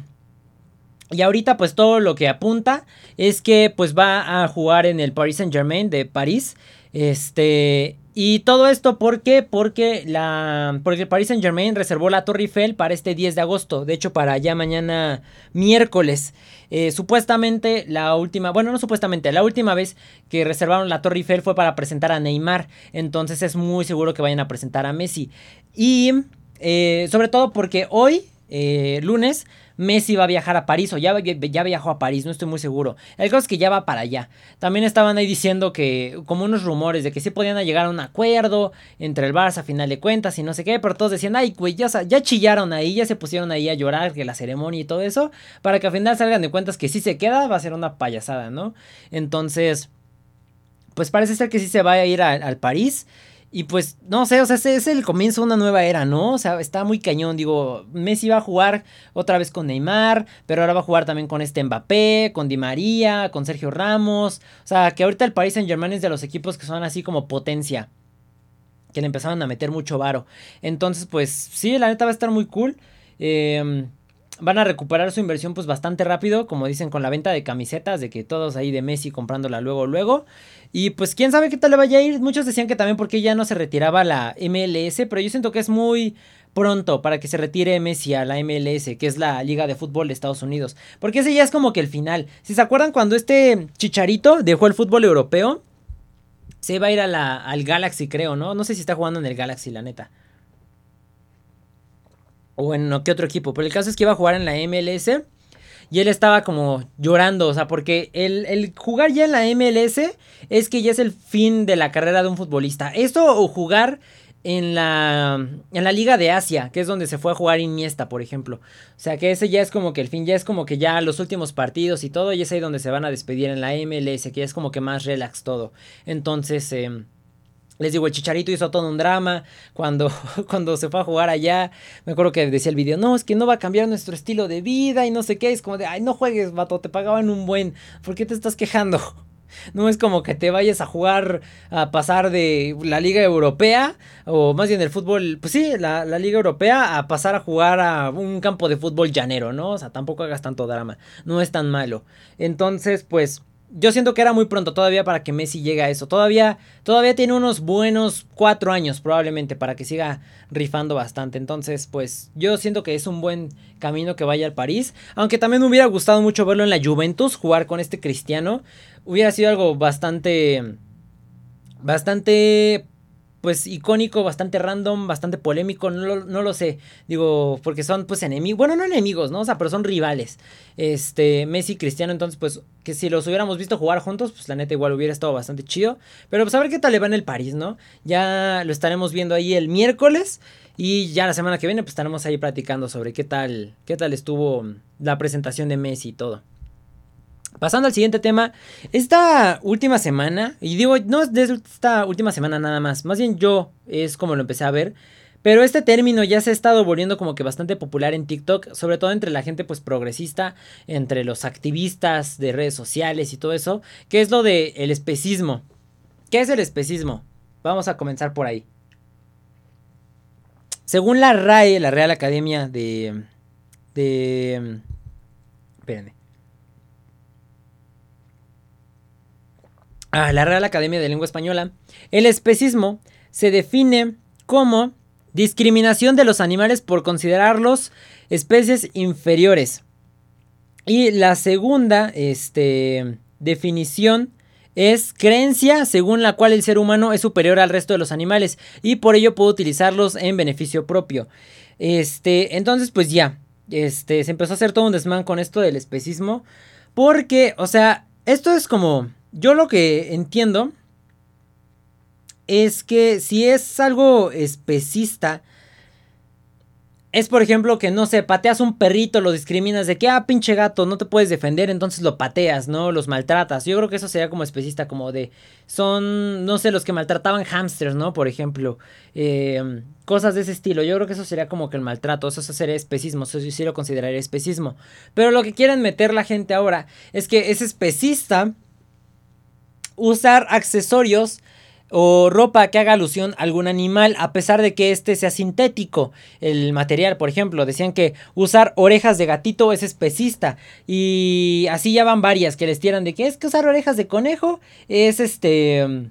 Y ahorita pues todo lo que apunta es que pues va a jugar en el Paris Saint Germain de París. Este... Y todo esto ¿por qué? Porque, la, porque el Paris Saint Germain reservó la Torre Eiffel para este 10 de agosto. De hecho, para ya mañana miércoles. Eh, supuestamente la última, bueno, no supuestamente, la última vez que reservaron la Torre Eiffel fue para presentar a Neymar. Entonces es muy seguro que vayan a presentar a Messi. Y eh, sobre todo porque hoy, eh, lunes, Messi va a viajar a París o ya, viajó a París, no estoy muy seguro. El caso es que ya va para allá. También estaban ahí diciendo que, como unos rumores de que sí podían llegar a un acuerdo entre el Barça a final de cuentas y no sé qué, pero todos decían, ay, güey, ya, ya chillaron ahí, ya se pusieron ahí a llorar, que la ceremonia y todo eso, para que al final salgan de cuentas que si se queda va a ser una payasada, ¿no? Entonces, pues parece ser que sí se va a ir al París. Y pues, no sé, o sea, es el comienzo de una nueva era, ¿no? O sea, está muy cañón. Digo, Messi va a jugar otra vez con Neymar, pero ahora va a jugar también con este Mbappé, con Di María, con Sergio Ramos. O sea, que ahorita el Paris Saint Germain es de los equipos que son así como potencia. Que le empezaban a meter mucho varo. Entonces, pues sí, la neta va a estar muy cool. Eh, van a recuperar su inversión pues bastante rápido, como dicen con la venta de camisetas, de que todos ahí de Messi comprándola luego, luego. Y pues quién sabe qué tal le vaya a ir. Muchos decían que también porque ya no se retiraba la MLS, pero yo siento que es muy pronto para que se retire Messi a la MLS, que es la Liga de Fútbol de Estados Unidos. Porque ese ya es como que el final. Si se acuerdan cuando este Chicharito dejó el fútbol europeo, se va a ir al Galaxy, creo, ¿no? No sé si está jugando en el Galaxy, la neta o en qué otro equipo. Pero el caso es que iba a jugar en la MLS. Y él estaba como llorando, o sea, porque el, jugar ya en la MLS es que ya es el fin de la carrera de un futbolista. Esto o jugar en la, en la Liga de Asia, que es donde se fue a jugar Iniesta, por ejemplo. O sea, que ese ya es como que el fin, ya es como que ya los últimos partidos y todo, y es ahí donde se van a despedir en la MLS, que es como que más relax todo. Entonces, eh, les digo, el Chicharito hizo todo un drama cuando, cuando se fue a jugar allá. Me acuerdo que decía el video, no, es que no va a cambiar nuestro estilo de vida y no sé qué. Es como de, ay, no juegues, vato, te pagaban un buen. ¿Por qué te estás quejando? No es como que te vayas a jugar, a pasar de la Liga Europea, o más bien el fútbol, pues sí, la, la, Liga Europea, a pasar a jugar a un campo de fútbol llanero, ¿no? O sea, tampoco hagas tanto drama, no es tan malo. Entonces, pues, yo siento que era muy pronto todavía para que Messi llegue a eso. Todavía, todavía tiene unos buenos cuatro años probablemente para que siga rifando bastante. Entonces, pues yo siento que es un buen camino que vaya al París. Aunque también me hubiera gustado mucho verlo en la Juventus, jugar con este cristiano. Hubiera sido algo bastante... Bastante pues icónico, bastante random, bastante polémico, no lo, no lo sé. Digo, porque son pues enemigos, bueno, no enemigos, ¿no? O sea, pero son rivales. Este, Messi y Cristiano, entonces pues que si los hubiéramos visto jugar juntos, pues la neta igual hubiera estado bastante chido. Pero pues a ver qué tal le va en el París, ¿no? Ya lo estaremos viendo ahí el miércoles. Y ya la semana que viene pues estaremos ahí platicando sobre qué tal, qué tal estuvo la presentación de Messi y todo. Pasando al siguiente tema, esta última semana, y digo, no es de esta última semana nada más, más bien yo es como lo empecé a ver, pero este término ya se ha estado volviendo como que bastante popular en TikTok, sobre todo entre la gente pues progresista, entre los activistas de redes sociales y todo eso, que es lo de especismo. ¿Qué es el especismo? Vamos a comenzar por ahí. Según la RAE, la Real Academia de... de... Espérenme. A la Real Academia de Lengua Española, el especismo se define como discriminación de los animales por considerarlos especies inferiores. Y la segunda este, definición es creencia según la cual el ser humano es superior al resto de los animales y por ello puede utilizarlos en beneficio propio. Este, entonces pues ya, este, se empezó a hacer todo un desmán con esto del especismo porque, o sea, esto es como yo lo que entiendo es que si es algo especista, es por ejemplo que no sé, pateas un perrito, lo discriminas de que, ah, pinche gato, no te puedes defender, entonces lo pateas, ¿no? Los maltratas. Yo creo que eso sería como especista, como de, son, no sé, los que maltrataban hamsters, ¿no? Por ejemplo, eh, cosas de ese estilo. Yo creo que eso sería como que el maltrato, eso sería especismo, eso sí lo consideraría especismo. Pero lo que quieren meter la gente ahora es que es especista usar accesorios o ropa que haga alusión a algún animal, a pesar de que este sea sintético. El material, por ejemplo, decían que usar orejas de gatito es especista. Y así ya van varias que les tiran de que es que usar orejas de conejo es este.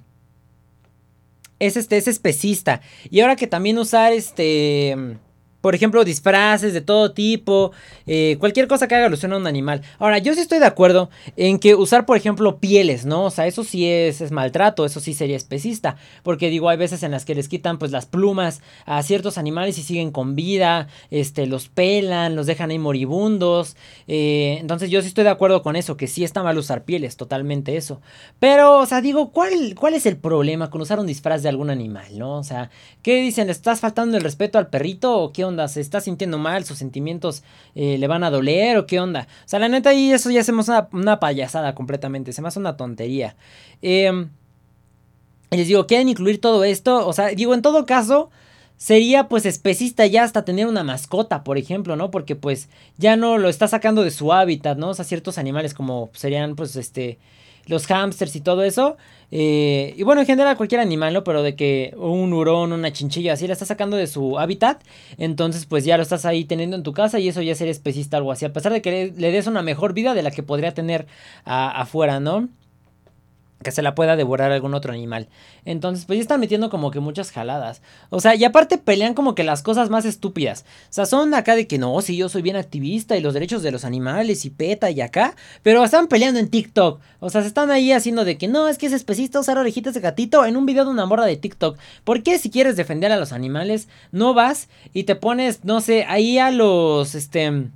Es este, es especista. Y ahora que también usar este por ejemplo, disfraces de todo tipo, eh, cualquier cosa que haga alusión a un animal. Ahora, yo sí estoy de acuerdo en que usar, por ejemplo, pieles, ¿no? O sea, eso sí es, es, maltrato, eso sí sería especista. Porque digo, hay veces en las que les quitan pues las plumas a ciertos animales y siguen con vida, este, los pelan, los dejan ahí moribundos. Eh, entonces yo sí estoy de acuerdo con eso, que sí está mal usar pieles, totalmente eso. Pero, o sea, digo, ¿cuál, cuál es el problema con usar un disfraz de algún animal, ¿no? O sea, ¿qué dicen? ¿Le estás faltando el respeto al perrito o qué onda? ¿Se está sintiendo mal? ¿Sus sentimientos eh, le van a doler o qué onda? O sea, la neta ahí eso ya hacemos una, payasada completamente, se me hace una tontería. Eh, les digo, ¿quieren incluir todo esto? O sea, digo, en todo caso, sería pues especista ya hasta tener una mascota, por ejemplo, ¿no? Porque pues ya no lo está sacando de su hábitat, ¿no? O sea, ciertos animales como serían pues este los hamsters y todo eso. Eh, y bueno, en general cualquier animal, ¿no? Pero de que un hurón, una chinchilla, así la estás sacando de su hábitat. Entonces, pues ya lo estás ahí teniendo en tu casa y eso ya sería especista algo así. A pesar de que le, des una mejor vida de la que podría tener afuera, ¿no? Que se la pueda devorar algún otro animal. Entonces, pues ya están metiendo como que muchas jaladas. O sea, y aparte pelean como que las cosas más estúpidas. O sea, son acá de que no, si yo soy bien activista y los derechos de los animales y peta y acá. Pero están peleando en TikTok. O sea, se están ahí haciendo de que no, es que es especista usar orejitas de gatito en un video de una morra de TikTok. ¿Por qué si quieres defender a los animales, no vas y te pones, no sé, ahí a los, este...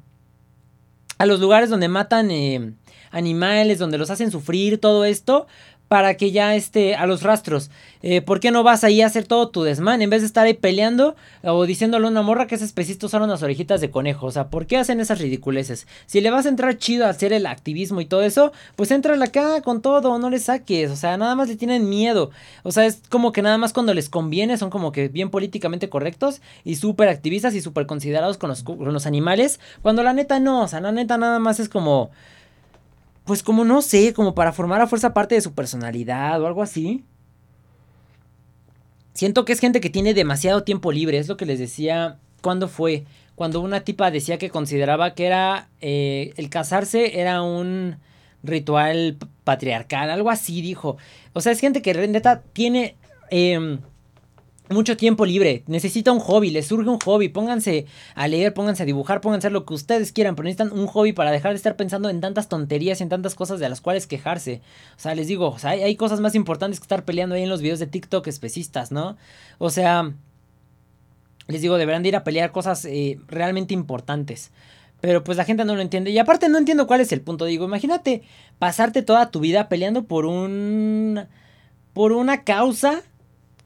A los lugares donde matan eh, animales, donde los hacen sufrir, todo esto para que ya esté a los rastros. Eh, ¿Por qué no vas ahí a hacer todo tu desmán? En vez de estar ahí peleando o diciéndole a una morra que es especista usar unas orejitas de conejo. O sea, ¿por qué hacen esas ridiculeces? Si le vas a entrar chido a hacer el activismo y todo eso, pues entra acá con todo, no le saques. O sea, nada más le tienen miedo. O sea, es como que nada más cuando les conviene son como que bien políticamente correctos y súper activistas y súper considerados con los, con los animales. Cuando la neta no, o sea, la neta nada más es como pues como no sé, como para formar a fuerza parte de su personalidad o algo así. Siento que es gente que tiene demasiado tiempo libre, es lo que les decía cuando fue, cuando una tipa decía que consideraba que era eh, el casarse era un ritual patriarcal, algo así dijo. O sea, es gente que neta tiene... Em, mucho tiempo libre, necesita un hobby, les surge un hobby, pónganse a leer, pónganse a dibujar, pónganse a hacer lo que ustedes quieran, pero necesitan un hobby para dejar de estar pensando en tantas tonterías y en tantas cosas de las cuales quejarse. O sea, les digo, sea, hay, cosas más importantes que estar peleando ahí en los videos de TikTok especistas, ¿no? O sea, les digo, deberán de ir a pelear cosas eh, realmente importantes. Pero pues la gente no lo entiende. Y aparte no entiendo cuál es el punto. Digo, imagínate pasarte toda tu vida peleando por un... por una causa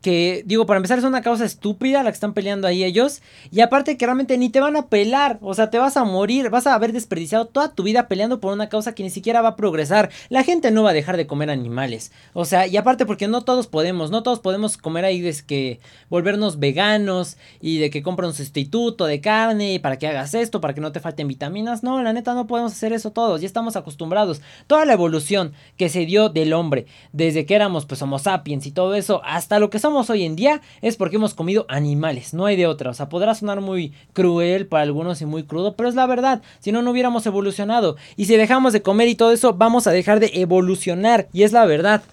que, digo, para empezar es una causa estúpida la que están peleando ahí ellos. Y aparte que realmente ni te van a pelar. O sea, te vas a morir. Vas a haber desperdiciado toda tu vida peleando por una causa que ni siquiera va a progresar. La gente no va a dejar de comer animales. O sea, y aparte porque no todos podemos. No todos podemos comer ahí de que volvernos veganos. Y de que compra un sustituto de carne. Y para que hagas esto. Para que no te falten vitaminas. No, la neta no podemos hacer eso todos. Ya estamos acostumbrados. Toda la evolución que se dio del hombre. Desde que éramos pues homo sapiens y todo eso. Hasta lo que somos hoy en día es porque hemos comido animales, no hay de otra. O sea, podrá sonar muy cruel para algunos y muy crudo, pero es la verdad. Si no, no hubiéramos evolucionado. Y si dejamos de comer y todo eso, vamos a dejar de evolucionar. Y es la verdad.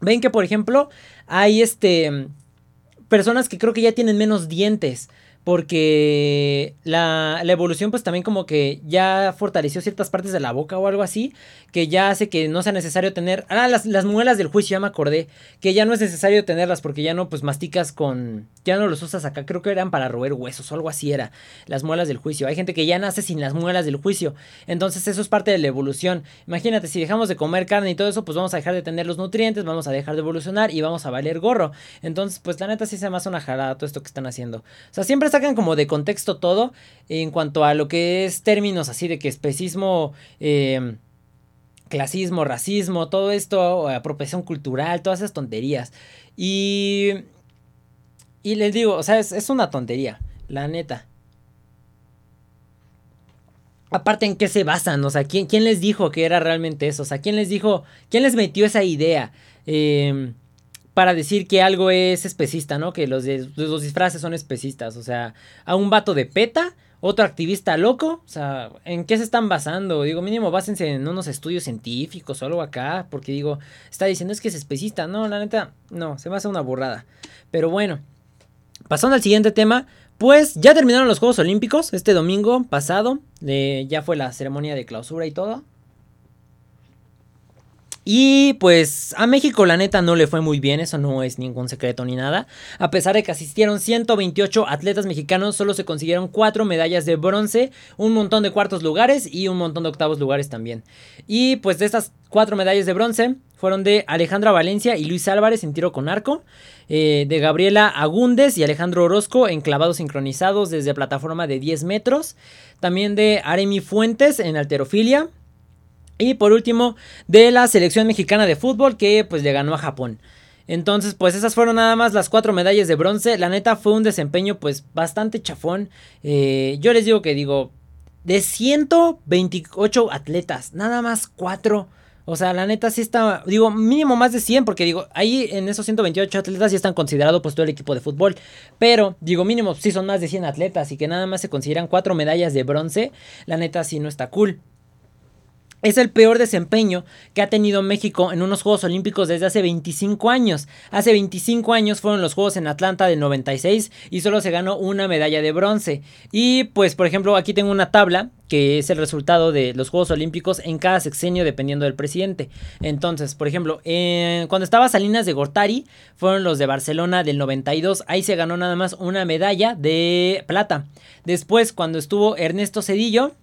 Ven que, por ejemplo, hay este. Personas que creo que ya tienen menos dientes porque la, la, evolución pues también como que ya fortaleció ciertas partes de la boca o algo así, que ya hace que no sea necesario tener... Ah, las, las muelas del juicio, ya me acordé, que ya no es necesario tenerlas porque ya no pues masticas con... ya no los usas acá, creo que eran para roer huesos o algo así era, las muelas del juicio. Hay gente que ya nace sin las muelas del juicio, entonces eso es parte de la evolución. Imagínate, si dejamos de comer carne y todo eso, pues vamos a dejar de tener los nutrientes, vamos a dejar de evolucionar y vamos a valer gorro. Entonces pues la neta sí se me hace una jalada todo esto que están haciendo. O sea, siempre está sacan como de contexto todo en cuanto a lo que es términos así de que especismo, em, clasismo, racismo, todo esto, apropiación cultural, todas esas tonterías. Y, y les digo, o sea, es, una tontería, la neta. Aparte, ¿en qué se basan? O sea, ¿quién, ¿quién, les dijo que era realmente eso? O sea, ¿quién les dijo, quién les metió esa idea? Eh, para decir que algo es especista, ¿no? Que los, los disfraces son especistas. O sea, a un vato de peta, otro activista loco. O sea, ¿en qué se están basando? Digo, mínimo básense en unos estudios científicos o algo acá. Porque digo, está diciendo es que es especista. No, la neta, no, se me hace una burrada. Pero bueno, pasando al siguiente tema. Pues ya terminaron los Juegos Olímpicos este domingo pasado. ya fue la ceremonia de clausura y todo. Y pues a México la neta no le fue muy bien, eso no es ningún secreto ni nada. A pesar de que asistieron 128 atletas mexicanos, solo se consiguieron 4 medallas de bronce, un montón de cuartos lugares y un montón de octavos lugares también. Y pues de estas 4 medallas de bronce fueron de Alejandra Valencia y Luis Álvarez en tiro con arco, eh, de Gabriela Agúndez y Alejandro Orozco en clavados sincronizados desde plataforma de 10 metros, también de Aremi Fuentes en alterofilia, y por último, de la selección mexicana de fútbol que pues le ganó a Japón. Entonces, pues esas fueron nada más las cuatro medallas de bronce. La neta fue un desempeño pues bastante chafón. Eh, yo les digo que digo, de 128 atletas, nada más cuatro. O sea, la neta sí está, digo, mínimo más de 100, porque digo, ahí en esos 128 atletas sí están considerados pues todo el equipo de fútbol. Pero, digo, mínimo sí son más de 100 atletas y que nada más se consideran cuatro medallas de bronce. La neta sí no está cool. Es el peor desempeño que ha tenido México en unos Juegos Olímpicos desde hace 25 años. Hace 25 años fueron los Juegos en Atlanta del 96 y solo se ganó una medalla de bronce. Y pues por ejemplo aquí tengo una tabla que es el resultado de los Juegos Olímpicos en cada sexenio dependiendo del presidente. Entonces, por ejemplo, cuando estaba Salinas de Gortari, fueron los de Barcelona del 92, ahí se ganó nada más una medalla de plata. Después, cuando estuvo Ernesto Cedillo,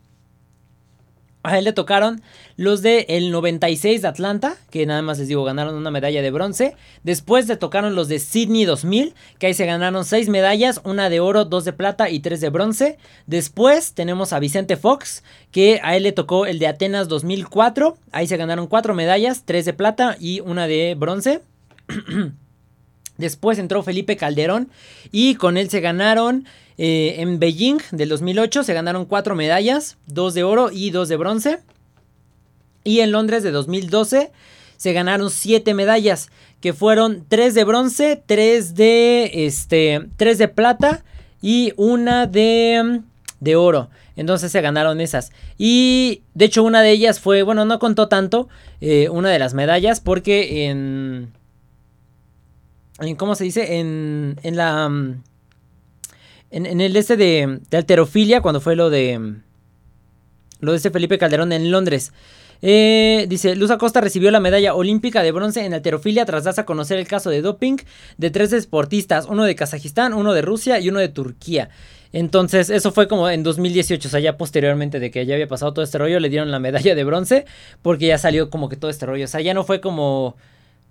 a él le tocaron los de el 96 de Atlanta, que nada más les digo, ganaron una medalla de bronce. Después le tocaron los de Sydney 2000, que ahí se ganaron seis medallas, una de oro, dos de plata y tres de bronce. Después tenemos a Vicente Fox, que a él le tocó el de Atenas 2004, ahí se ganaron cuatro medallas, tres de plata y una de bronce. Después entró Felipe Calderón y con él se ganaron eh, en Beijing del 2008 se ganaron cuatro medallas, dos de oro y dos de bronce. Y en Londres de 2012 se ganaron siete medallas, que fueron tres de bronce, tres de, este, tres de plata y una de, de oro. Entonces se ganaron esas. Y de hecho una de ellas fue, bueno, no contó tanto, eh, una de las medallas, porque en ¿cómo se dice? En, en la... Mm, en, el este de, de alterofilia, cuando fue lo de... Lo de este Felipe Calderón en Londres. Eh, dice, Luz Acosta recibió la medalla olímpica de bronce en alterofilia tras darse a conocer el caso de doping de tres deportistas, uno de Kazajistán, uno de Rusia y uno de Turquía. Entonces, eso fue como en 2018, o sea, ya posteriormente de que ya había pasado todo este rollo, le dieron la medalla de bronce porque ya salió como que todo este rollo. O sea, ya no fue como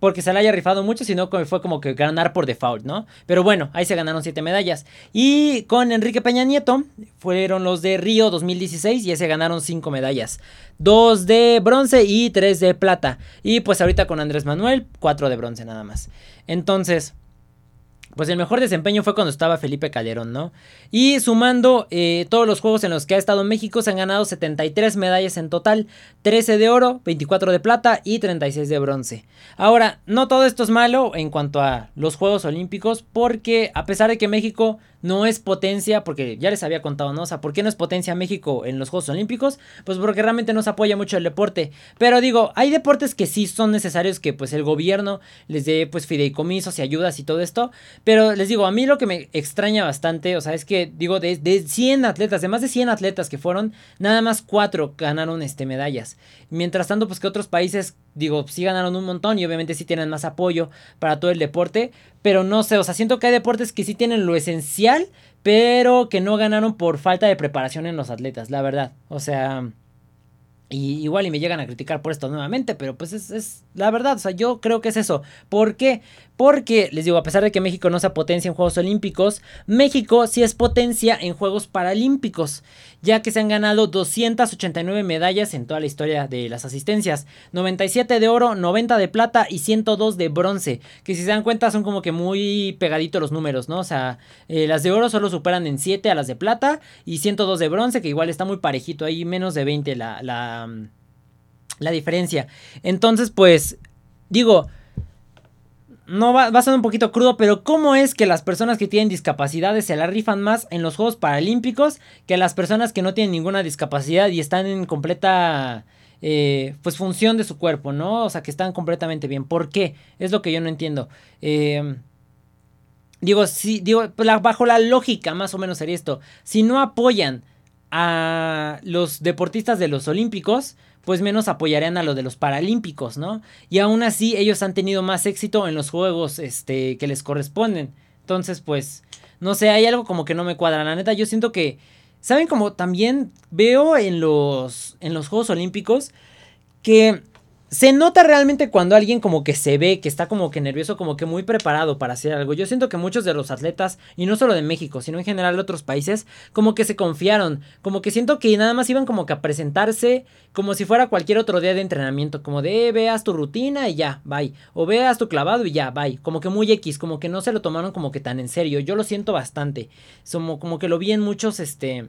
porque se le haya rifado mucho, sino que fue como que ganar por default, ¿no? Pero bueno, ahí se ganaron siete medallas. Y con Enrique Peña Nieto fueron los de Río 2016 y se ganaron cinco medallas. Dos de bronce y tres de plata. Y pues ahorita con Andrés Manuel, cuatro de bronce nada más. Entonces, pues el mejor desempeño fue cuando estaba Felipe Calderón, ¿no? Y sumando eh, todos los juegos en los que ha estado México, se han ganado 73 medallas en total, 13 de oro, 24 de plata y 36 de bronce. Ahora, no todo esto es malo en cuanto a los Juegos Olímpicos, porque a pesar de que México no es potencia, porque ya les había contado, ¿no? O sea, ¿por qué no es potencia México en los Juegos Olímpicos? Pues porque realmente no se apoya mucho el deporte. Pero digo, hay deportes que sí son necesarios que pues el gobierno les dé pues fideicomisos y ayudas y todo esto. Pero les digo, a mí lo que me extraña bastante, o sea, es que digo, de, de 100 atletas, de más de 100 atletas que fueron, nada más 4 ganaron este, medallas. Mientras tanto, pues que otros países digo, sí ganaron un montón y obviamente sí tienen más apoyo para todo el deporte, pero no sé, o sea, siento que hay deportes que sí tienen lo esencial, pero que no ganaron por falta de preparación en los atletas, la verdad. O sea, y igual y me llegan a criticar por esto nuevamente, pero pues es, es, la verdad, o sea, yo creo que es eso. ¿Por qué? Porque, les digo, a pesar de que México no sea potencia en Juegos Olímpicos, México sí es potencia en Juegos Paralímpicos, ya que se han ganado 289 medallas en toda la historia de las asistencias, 97 de oro, 90 de plata y 102 de bronce, que si se dan cuenta son como que muy pegaditos los números, ¿no? O sea, eh, las de oro solo superan en 7 a las de plata y 102 de bronce, que igual está muy parejito, ahí menos de 20 la, la, la diferencia. Entonces, pues, digo no va, va, a ser un poquito crudo, pero ¿cómo es que las personas que tienen discapacidades se la rifan más en los Juegos Paralímpicos que las personas que no tienen ninguna discapacidad y están en completa eh, pues función de su cuerpo, ¿no? O sea, que están completamente bien. ¿Por qué? Es lo que yo no entiendo. Eh, digo, si, digo, bajo la lógica más o menos sería esto. Si no apoyan a los deportistas de los Olímpicos, pues menos apoyarían a lo de los Paralímpicos, ¿no? Y aún así ellos han tenido más éxito en los juegos este, que les corresponden. Entonces, pues, no sé, hay algo como que no me cuadra. La neta, yo siento que, ¿saben? Como también veo en los, en los Juegos Olímpicos que se nota realmente cuando alguien como que se ve, que está como que nervioso, como que muy preparado para hacer algo. Yo siento que muchos de los atletas, y no solo de México, sino en general de otros países, como que se confiaron, como que siento que nada más iban como que a presentarse como si fuera cualquier otro día de entrenamiento, como de eh, veas tu rutina y ya, bye, o veas tu clavado y ya, bye, como que muy X, como que no se lo tomaron como que tan en serio. Yo lo siento bastante, como, como que lo vi en muchos, este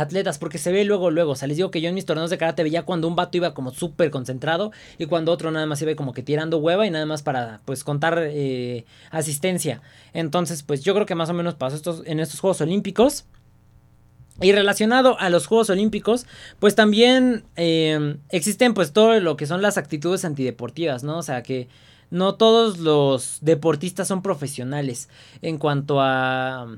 atletas, porque se ve luego, luego, o sea, les digo que yo en mis torneos de karate veía cuando un vato iba como súper concentrado y cuando otro nada más iba como que tirando hueva y nada más para, pues, contar eh, asistencia. Entonces, pues yo creo que más o menos pasó estos, en estos Juegos Olímpicos. Y relacionado a los Juegos Olímpicos, pues también eh, existen pues todo lo que son las actitudes antideportivas, ¿no? O sea, que no todos los deportistas son profesionales en cuanto a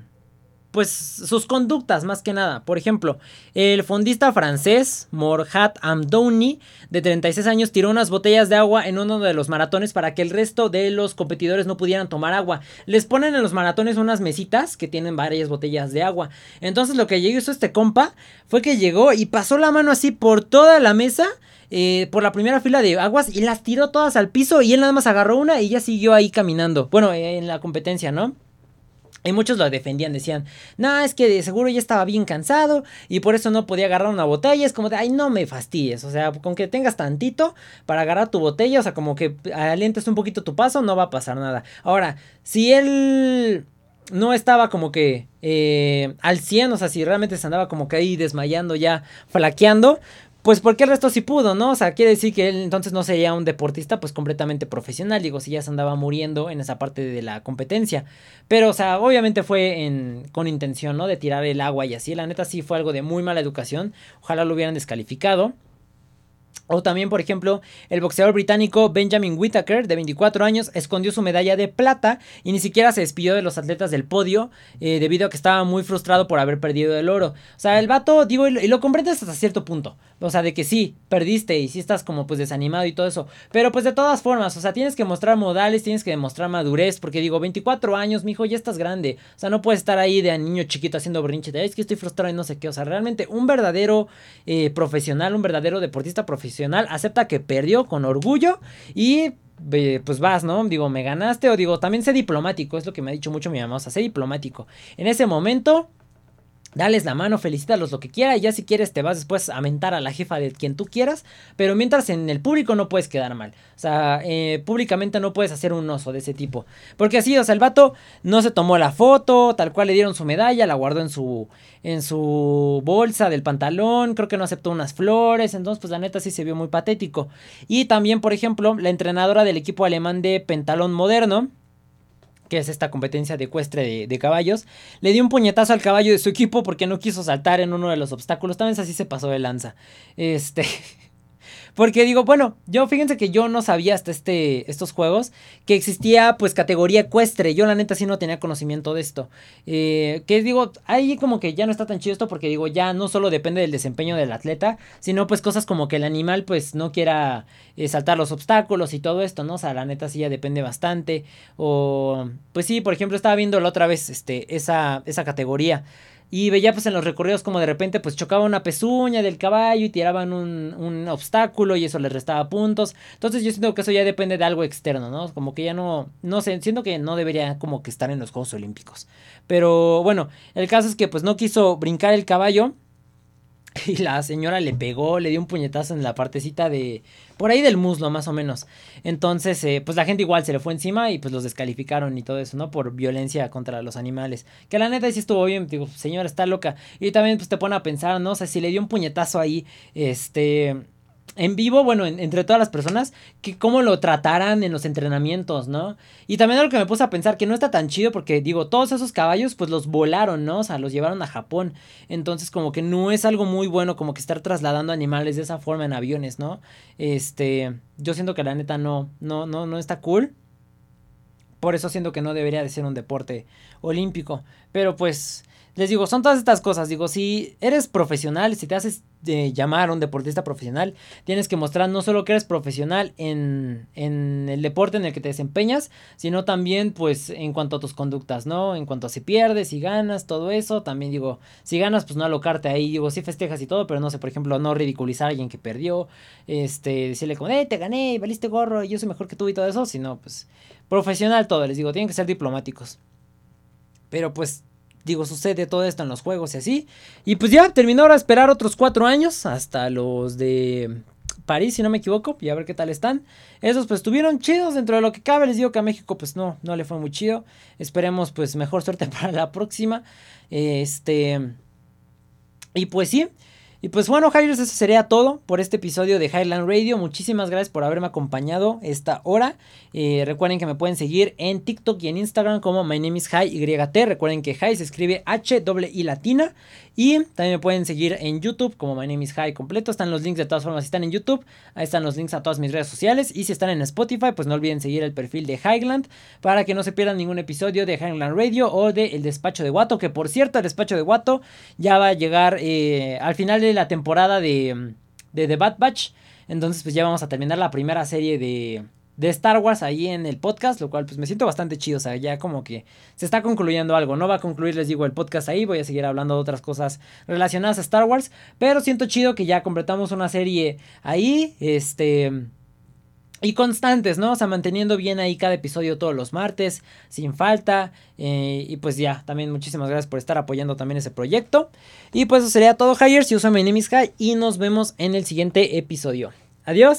pues sus conductas más que nada. Por ejemplo, el fondista francés Morhat Amdouni de 36 años tiró unas botellas de agua en uno de los maratones para que el resto de los competidores no pudieran tomar agua. Les ponen en los maratones unas mesitas que tienen varias botellas de agua. Entonces lo que hizo este compa fue que llegó y pasó la mano así por toda la mesa. Eh, por la primera fila de aguas y las tiró todas al piso y él nada más agarró una y ya siguió ahí caminando. Bueno, en la competencia, ¿no? Y muchos lo defendían, decían, no, es que de seguro ya estaba bien cansado y por eso no podía agarrar una botella. Es como de, ay, no me fastidies. O sea, con que tengas tantito para agarrar tu botella, o sea, como que alientes un poquito tu paso, no va a pasar nada. Ahora, si él no estaba como que eh, al 100, o sea, si realmente se andaba como que ahí desmayando, ya flaqueando, pues porque el resto sí pudo, ¿no? O sea, quiere decir que él entonces no sería un deportista pues completamente profesional, digo, si ya se andaba muriendo en esa parte de la competencia. Pero, o sea, obviamente fue en, con intención, ¿no? De tirar el agua y así. La neta sí fue algo de muy mala educación. Ojalá lo hubieran descalificado. O también, por ejemplo, el boxeador británico Benjamin Whittaker, de 24 años, escondió su medalla de plata y ni siquiera se despidió de los atletas del podio eh, debido a que estaba muy frustrado por haber perdido el oro. O sea, el vato, digo, y lo, comprendes hasta cierto punto. O sea, de que sí, perdiste y sí estás como pues desanimado y todo eso. Pero pues de todas formas, o sea, tienes que mostrar modales, tienes que demostrar madurez, porque digo, 24 años, mijo, ya estás grande. O sea, no puedes estar ahí de niño chiquito haciendo brinche de, es que estoy frustrado y no sé qué. O sea, realmente un verdadero eh, profesional, un verdadero deportista profesional acepta que perdió con orgullo y pues vas, ¿no? Digo, me ganaste o digo, también sé diplomático, es lo que me ha dicho mucho mi mamá, o sea, sé diplomático. En ese momento, Dales la mano, felicítalos lo que quiera y ya si quieres te vas después a mentar a la jefa de quien tú quieras, pero mientras en el público no puedes quedar mal. O sea, eh, públicamente no puedes hacer un oso de ese tipo. Porque así, o sea, el vato no se tomó la foto, tal cual le dieron su medalla, la guardó en su, en su bolsa del pantalón, creo que no aceptó unas flores, entonces pues la neta sí se vio muy patético. Y también, por ejemplo, la entrenadora del equipo alemán de pentalón moderno, que es esta competencia de ecuestre de, caballos, le dio un puñetazo al caballo de su equipo porque no quiso saltar en uno de los obstáculos. También así se pasó de lanza. Este. Porque digo, bueno, yo fíjense que yo no sabía hasta este, estos juegos que existía pues categoría ecuestre. Yo la neta sí no tenía conocimiento de esto. Eh, que digo, ahí como que ya no está tan chido esto porque digo, ya no solo depende del desempeño del atleta, sino pues cosas como que el animal pues no quiera eh, saltar los obstáculos y todo esto, ¿no? O sea, la neta sí ya depende bastante. O pues sí, por ejemplo, estaba viendo la otra vez este, esa, esa categoría. Y veía pues en los recorridos como de repente pues chocaba una pezuña del caballo y tiraban un, un obstáculo y eso les restaba puntos. Entonces yo siento que eso ya depende de algo externo, ¿no? Como que ya no, no sé, siento que no debería como que estar en los Juegos Olímpicos. Pero bueno, el caso es que pues no quiso brincar el caballo Y la señora le pegó, le dio un puñetazo en la partecita de... Por ahí del muslo, más o menos. Entonces, eh, pues la gente igual se le fue encima y pues los descalificaron y todo eso, ¿no? Por violencia contra los animales. Que la neta sí estuvo bien, digo, señora está loca. Y también pues te pone a pensar, ¿no? O sea, si le dio un puñetazo ahí, este en vivo, bueno, entre todas las personas, que cómo lo trataran en los entrenamientos, ¿no? Y también algo que me puse a pensar que no está tan chido porque digo, todos esos caballos pues los volaron, ¿no? O sea, los llevaron a Japón. Entonces como que no es algo muy bueno como que estar trasladando animales de esa forma en aviones, ¿no? Este, yo siento que la neta no, no, no, no está cool. Por eso siento que no debería de ser un deporte olímpico. Pero pues les digo, son todas estas cosas. Digo, si eres profesional, si te haces de llamar a un deportista profesional, tienes que mostrar no solo que eres profesional en, en, el deporte en el que te desempeñas, sino también pues en cuanto a tus conductas, ¿no? En cuanto a si pierdes, si ganas, todo eso. También digo, si ganas, pues no alocarte ahí, digo, si festejas y todo, pero no sé, por ejemplo, no ridiculizar a alguien que perdió, este, decirle como, eh, te gané, valiste gorro, yo soy mejor que tú y todo eso, sino pues profesional todo, les digo, tienen que ser diplomáticos. Pero pues digo, sucede todo esto en los juegos y así. Y pues ya, terminó ahora esperar otros cuatro años hasta los de París, si no me equivoco, y a ver qué tal están. Esos pues estuvieron chidos dentro de lo que cabe. Les digo que a México pues no, no le fue muy chido. Esperemos pues mejor suerte para la próxima. Este... Y pues sí, y pues bueno, Highers, eso sería todo por este episodio de Highland Radio. Muchísimas gracias por haberme acompañado esta hora. Eh, recuerden que me pueden seguir en TikTok y en Instagram como My Name is. Recuerden que High se escribe H I latina. Y también me pueden seguir en YouTube como My Name is High completo. Están los links de todas formas si están en YouTube. Ahí están los links a todas mis redes sociales. Y si están en Spotify, pues no olviden seguir el perfil de Highland para que no se pierdan ningún episodio de Highland Radio o de El Despacho de Guato. Que por cierto, el Despacho de Guato ya va a llegar eh, al final de la temporada de, de The Bad Batch. Entonces, pues ya vamos a terminar la primera serie de de Star Wars ahí en el podcast, lo cual pues me siento bastante chido, o sea, ya como que se está concluyendo algo, no va a concluir, les digo, el podcast ahí, voy a seguir hablando de otras cosas relacionadas a Star Wars, pero siento chido que ya completamos una serie ahí, este... Y constantes, ¿no? O sea, manteniendo bien ahí cada episodio todos los martes, sin falta. Eh, y pues ya, también muchísimas gracias por estar apoyando también ese proyecto. Y pues eso sería todo, Hires. Yo soy High y nos vemos en el siguiente episodio. Adiós.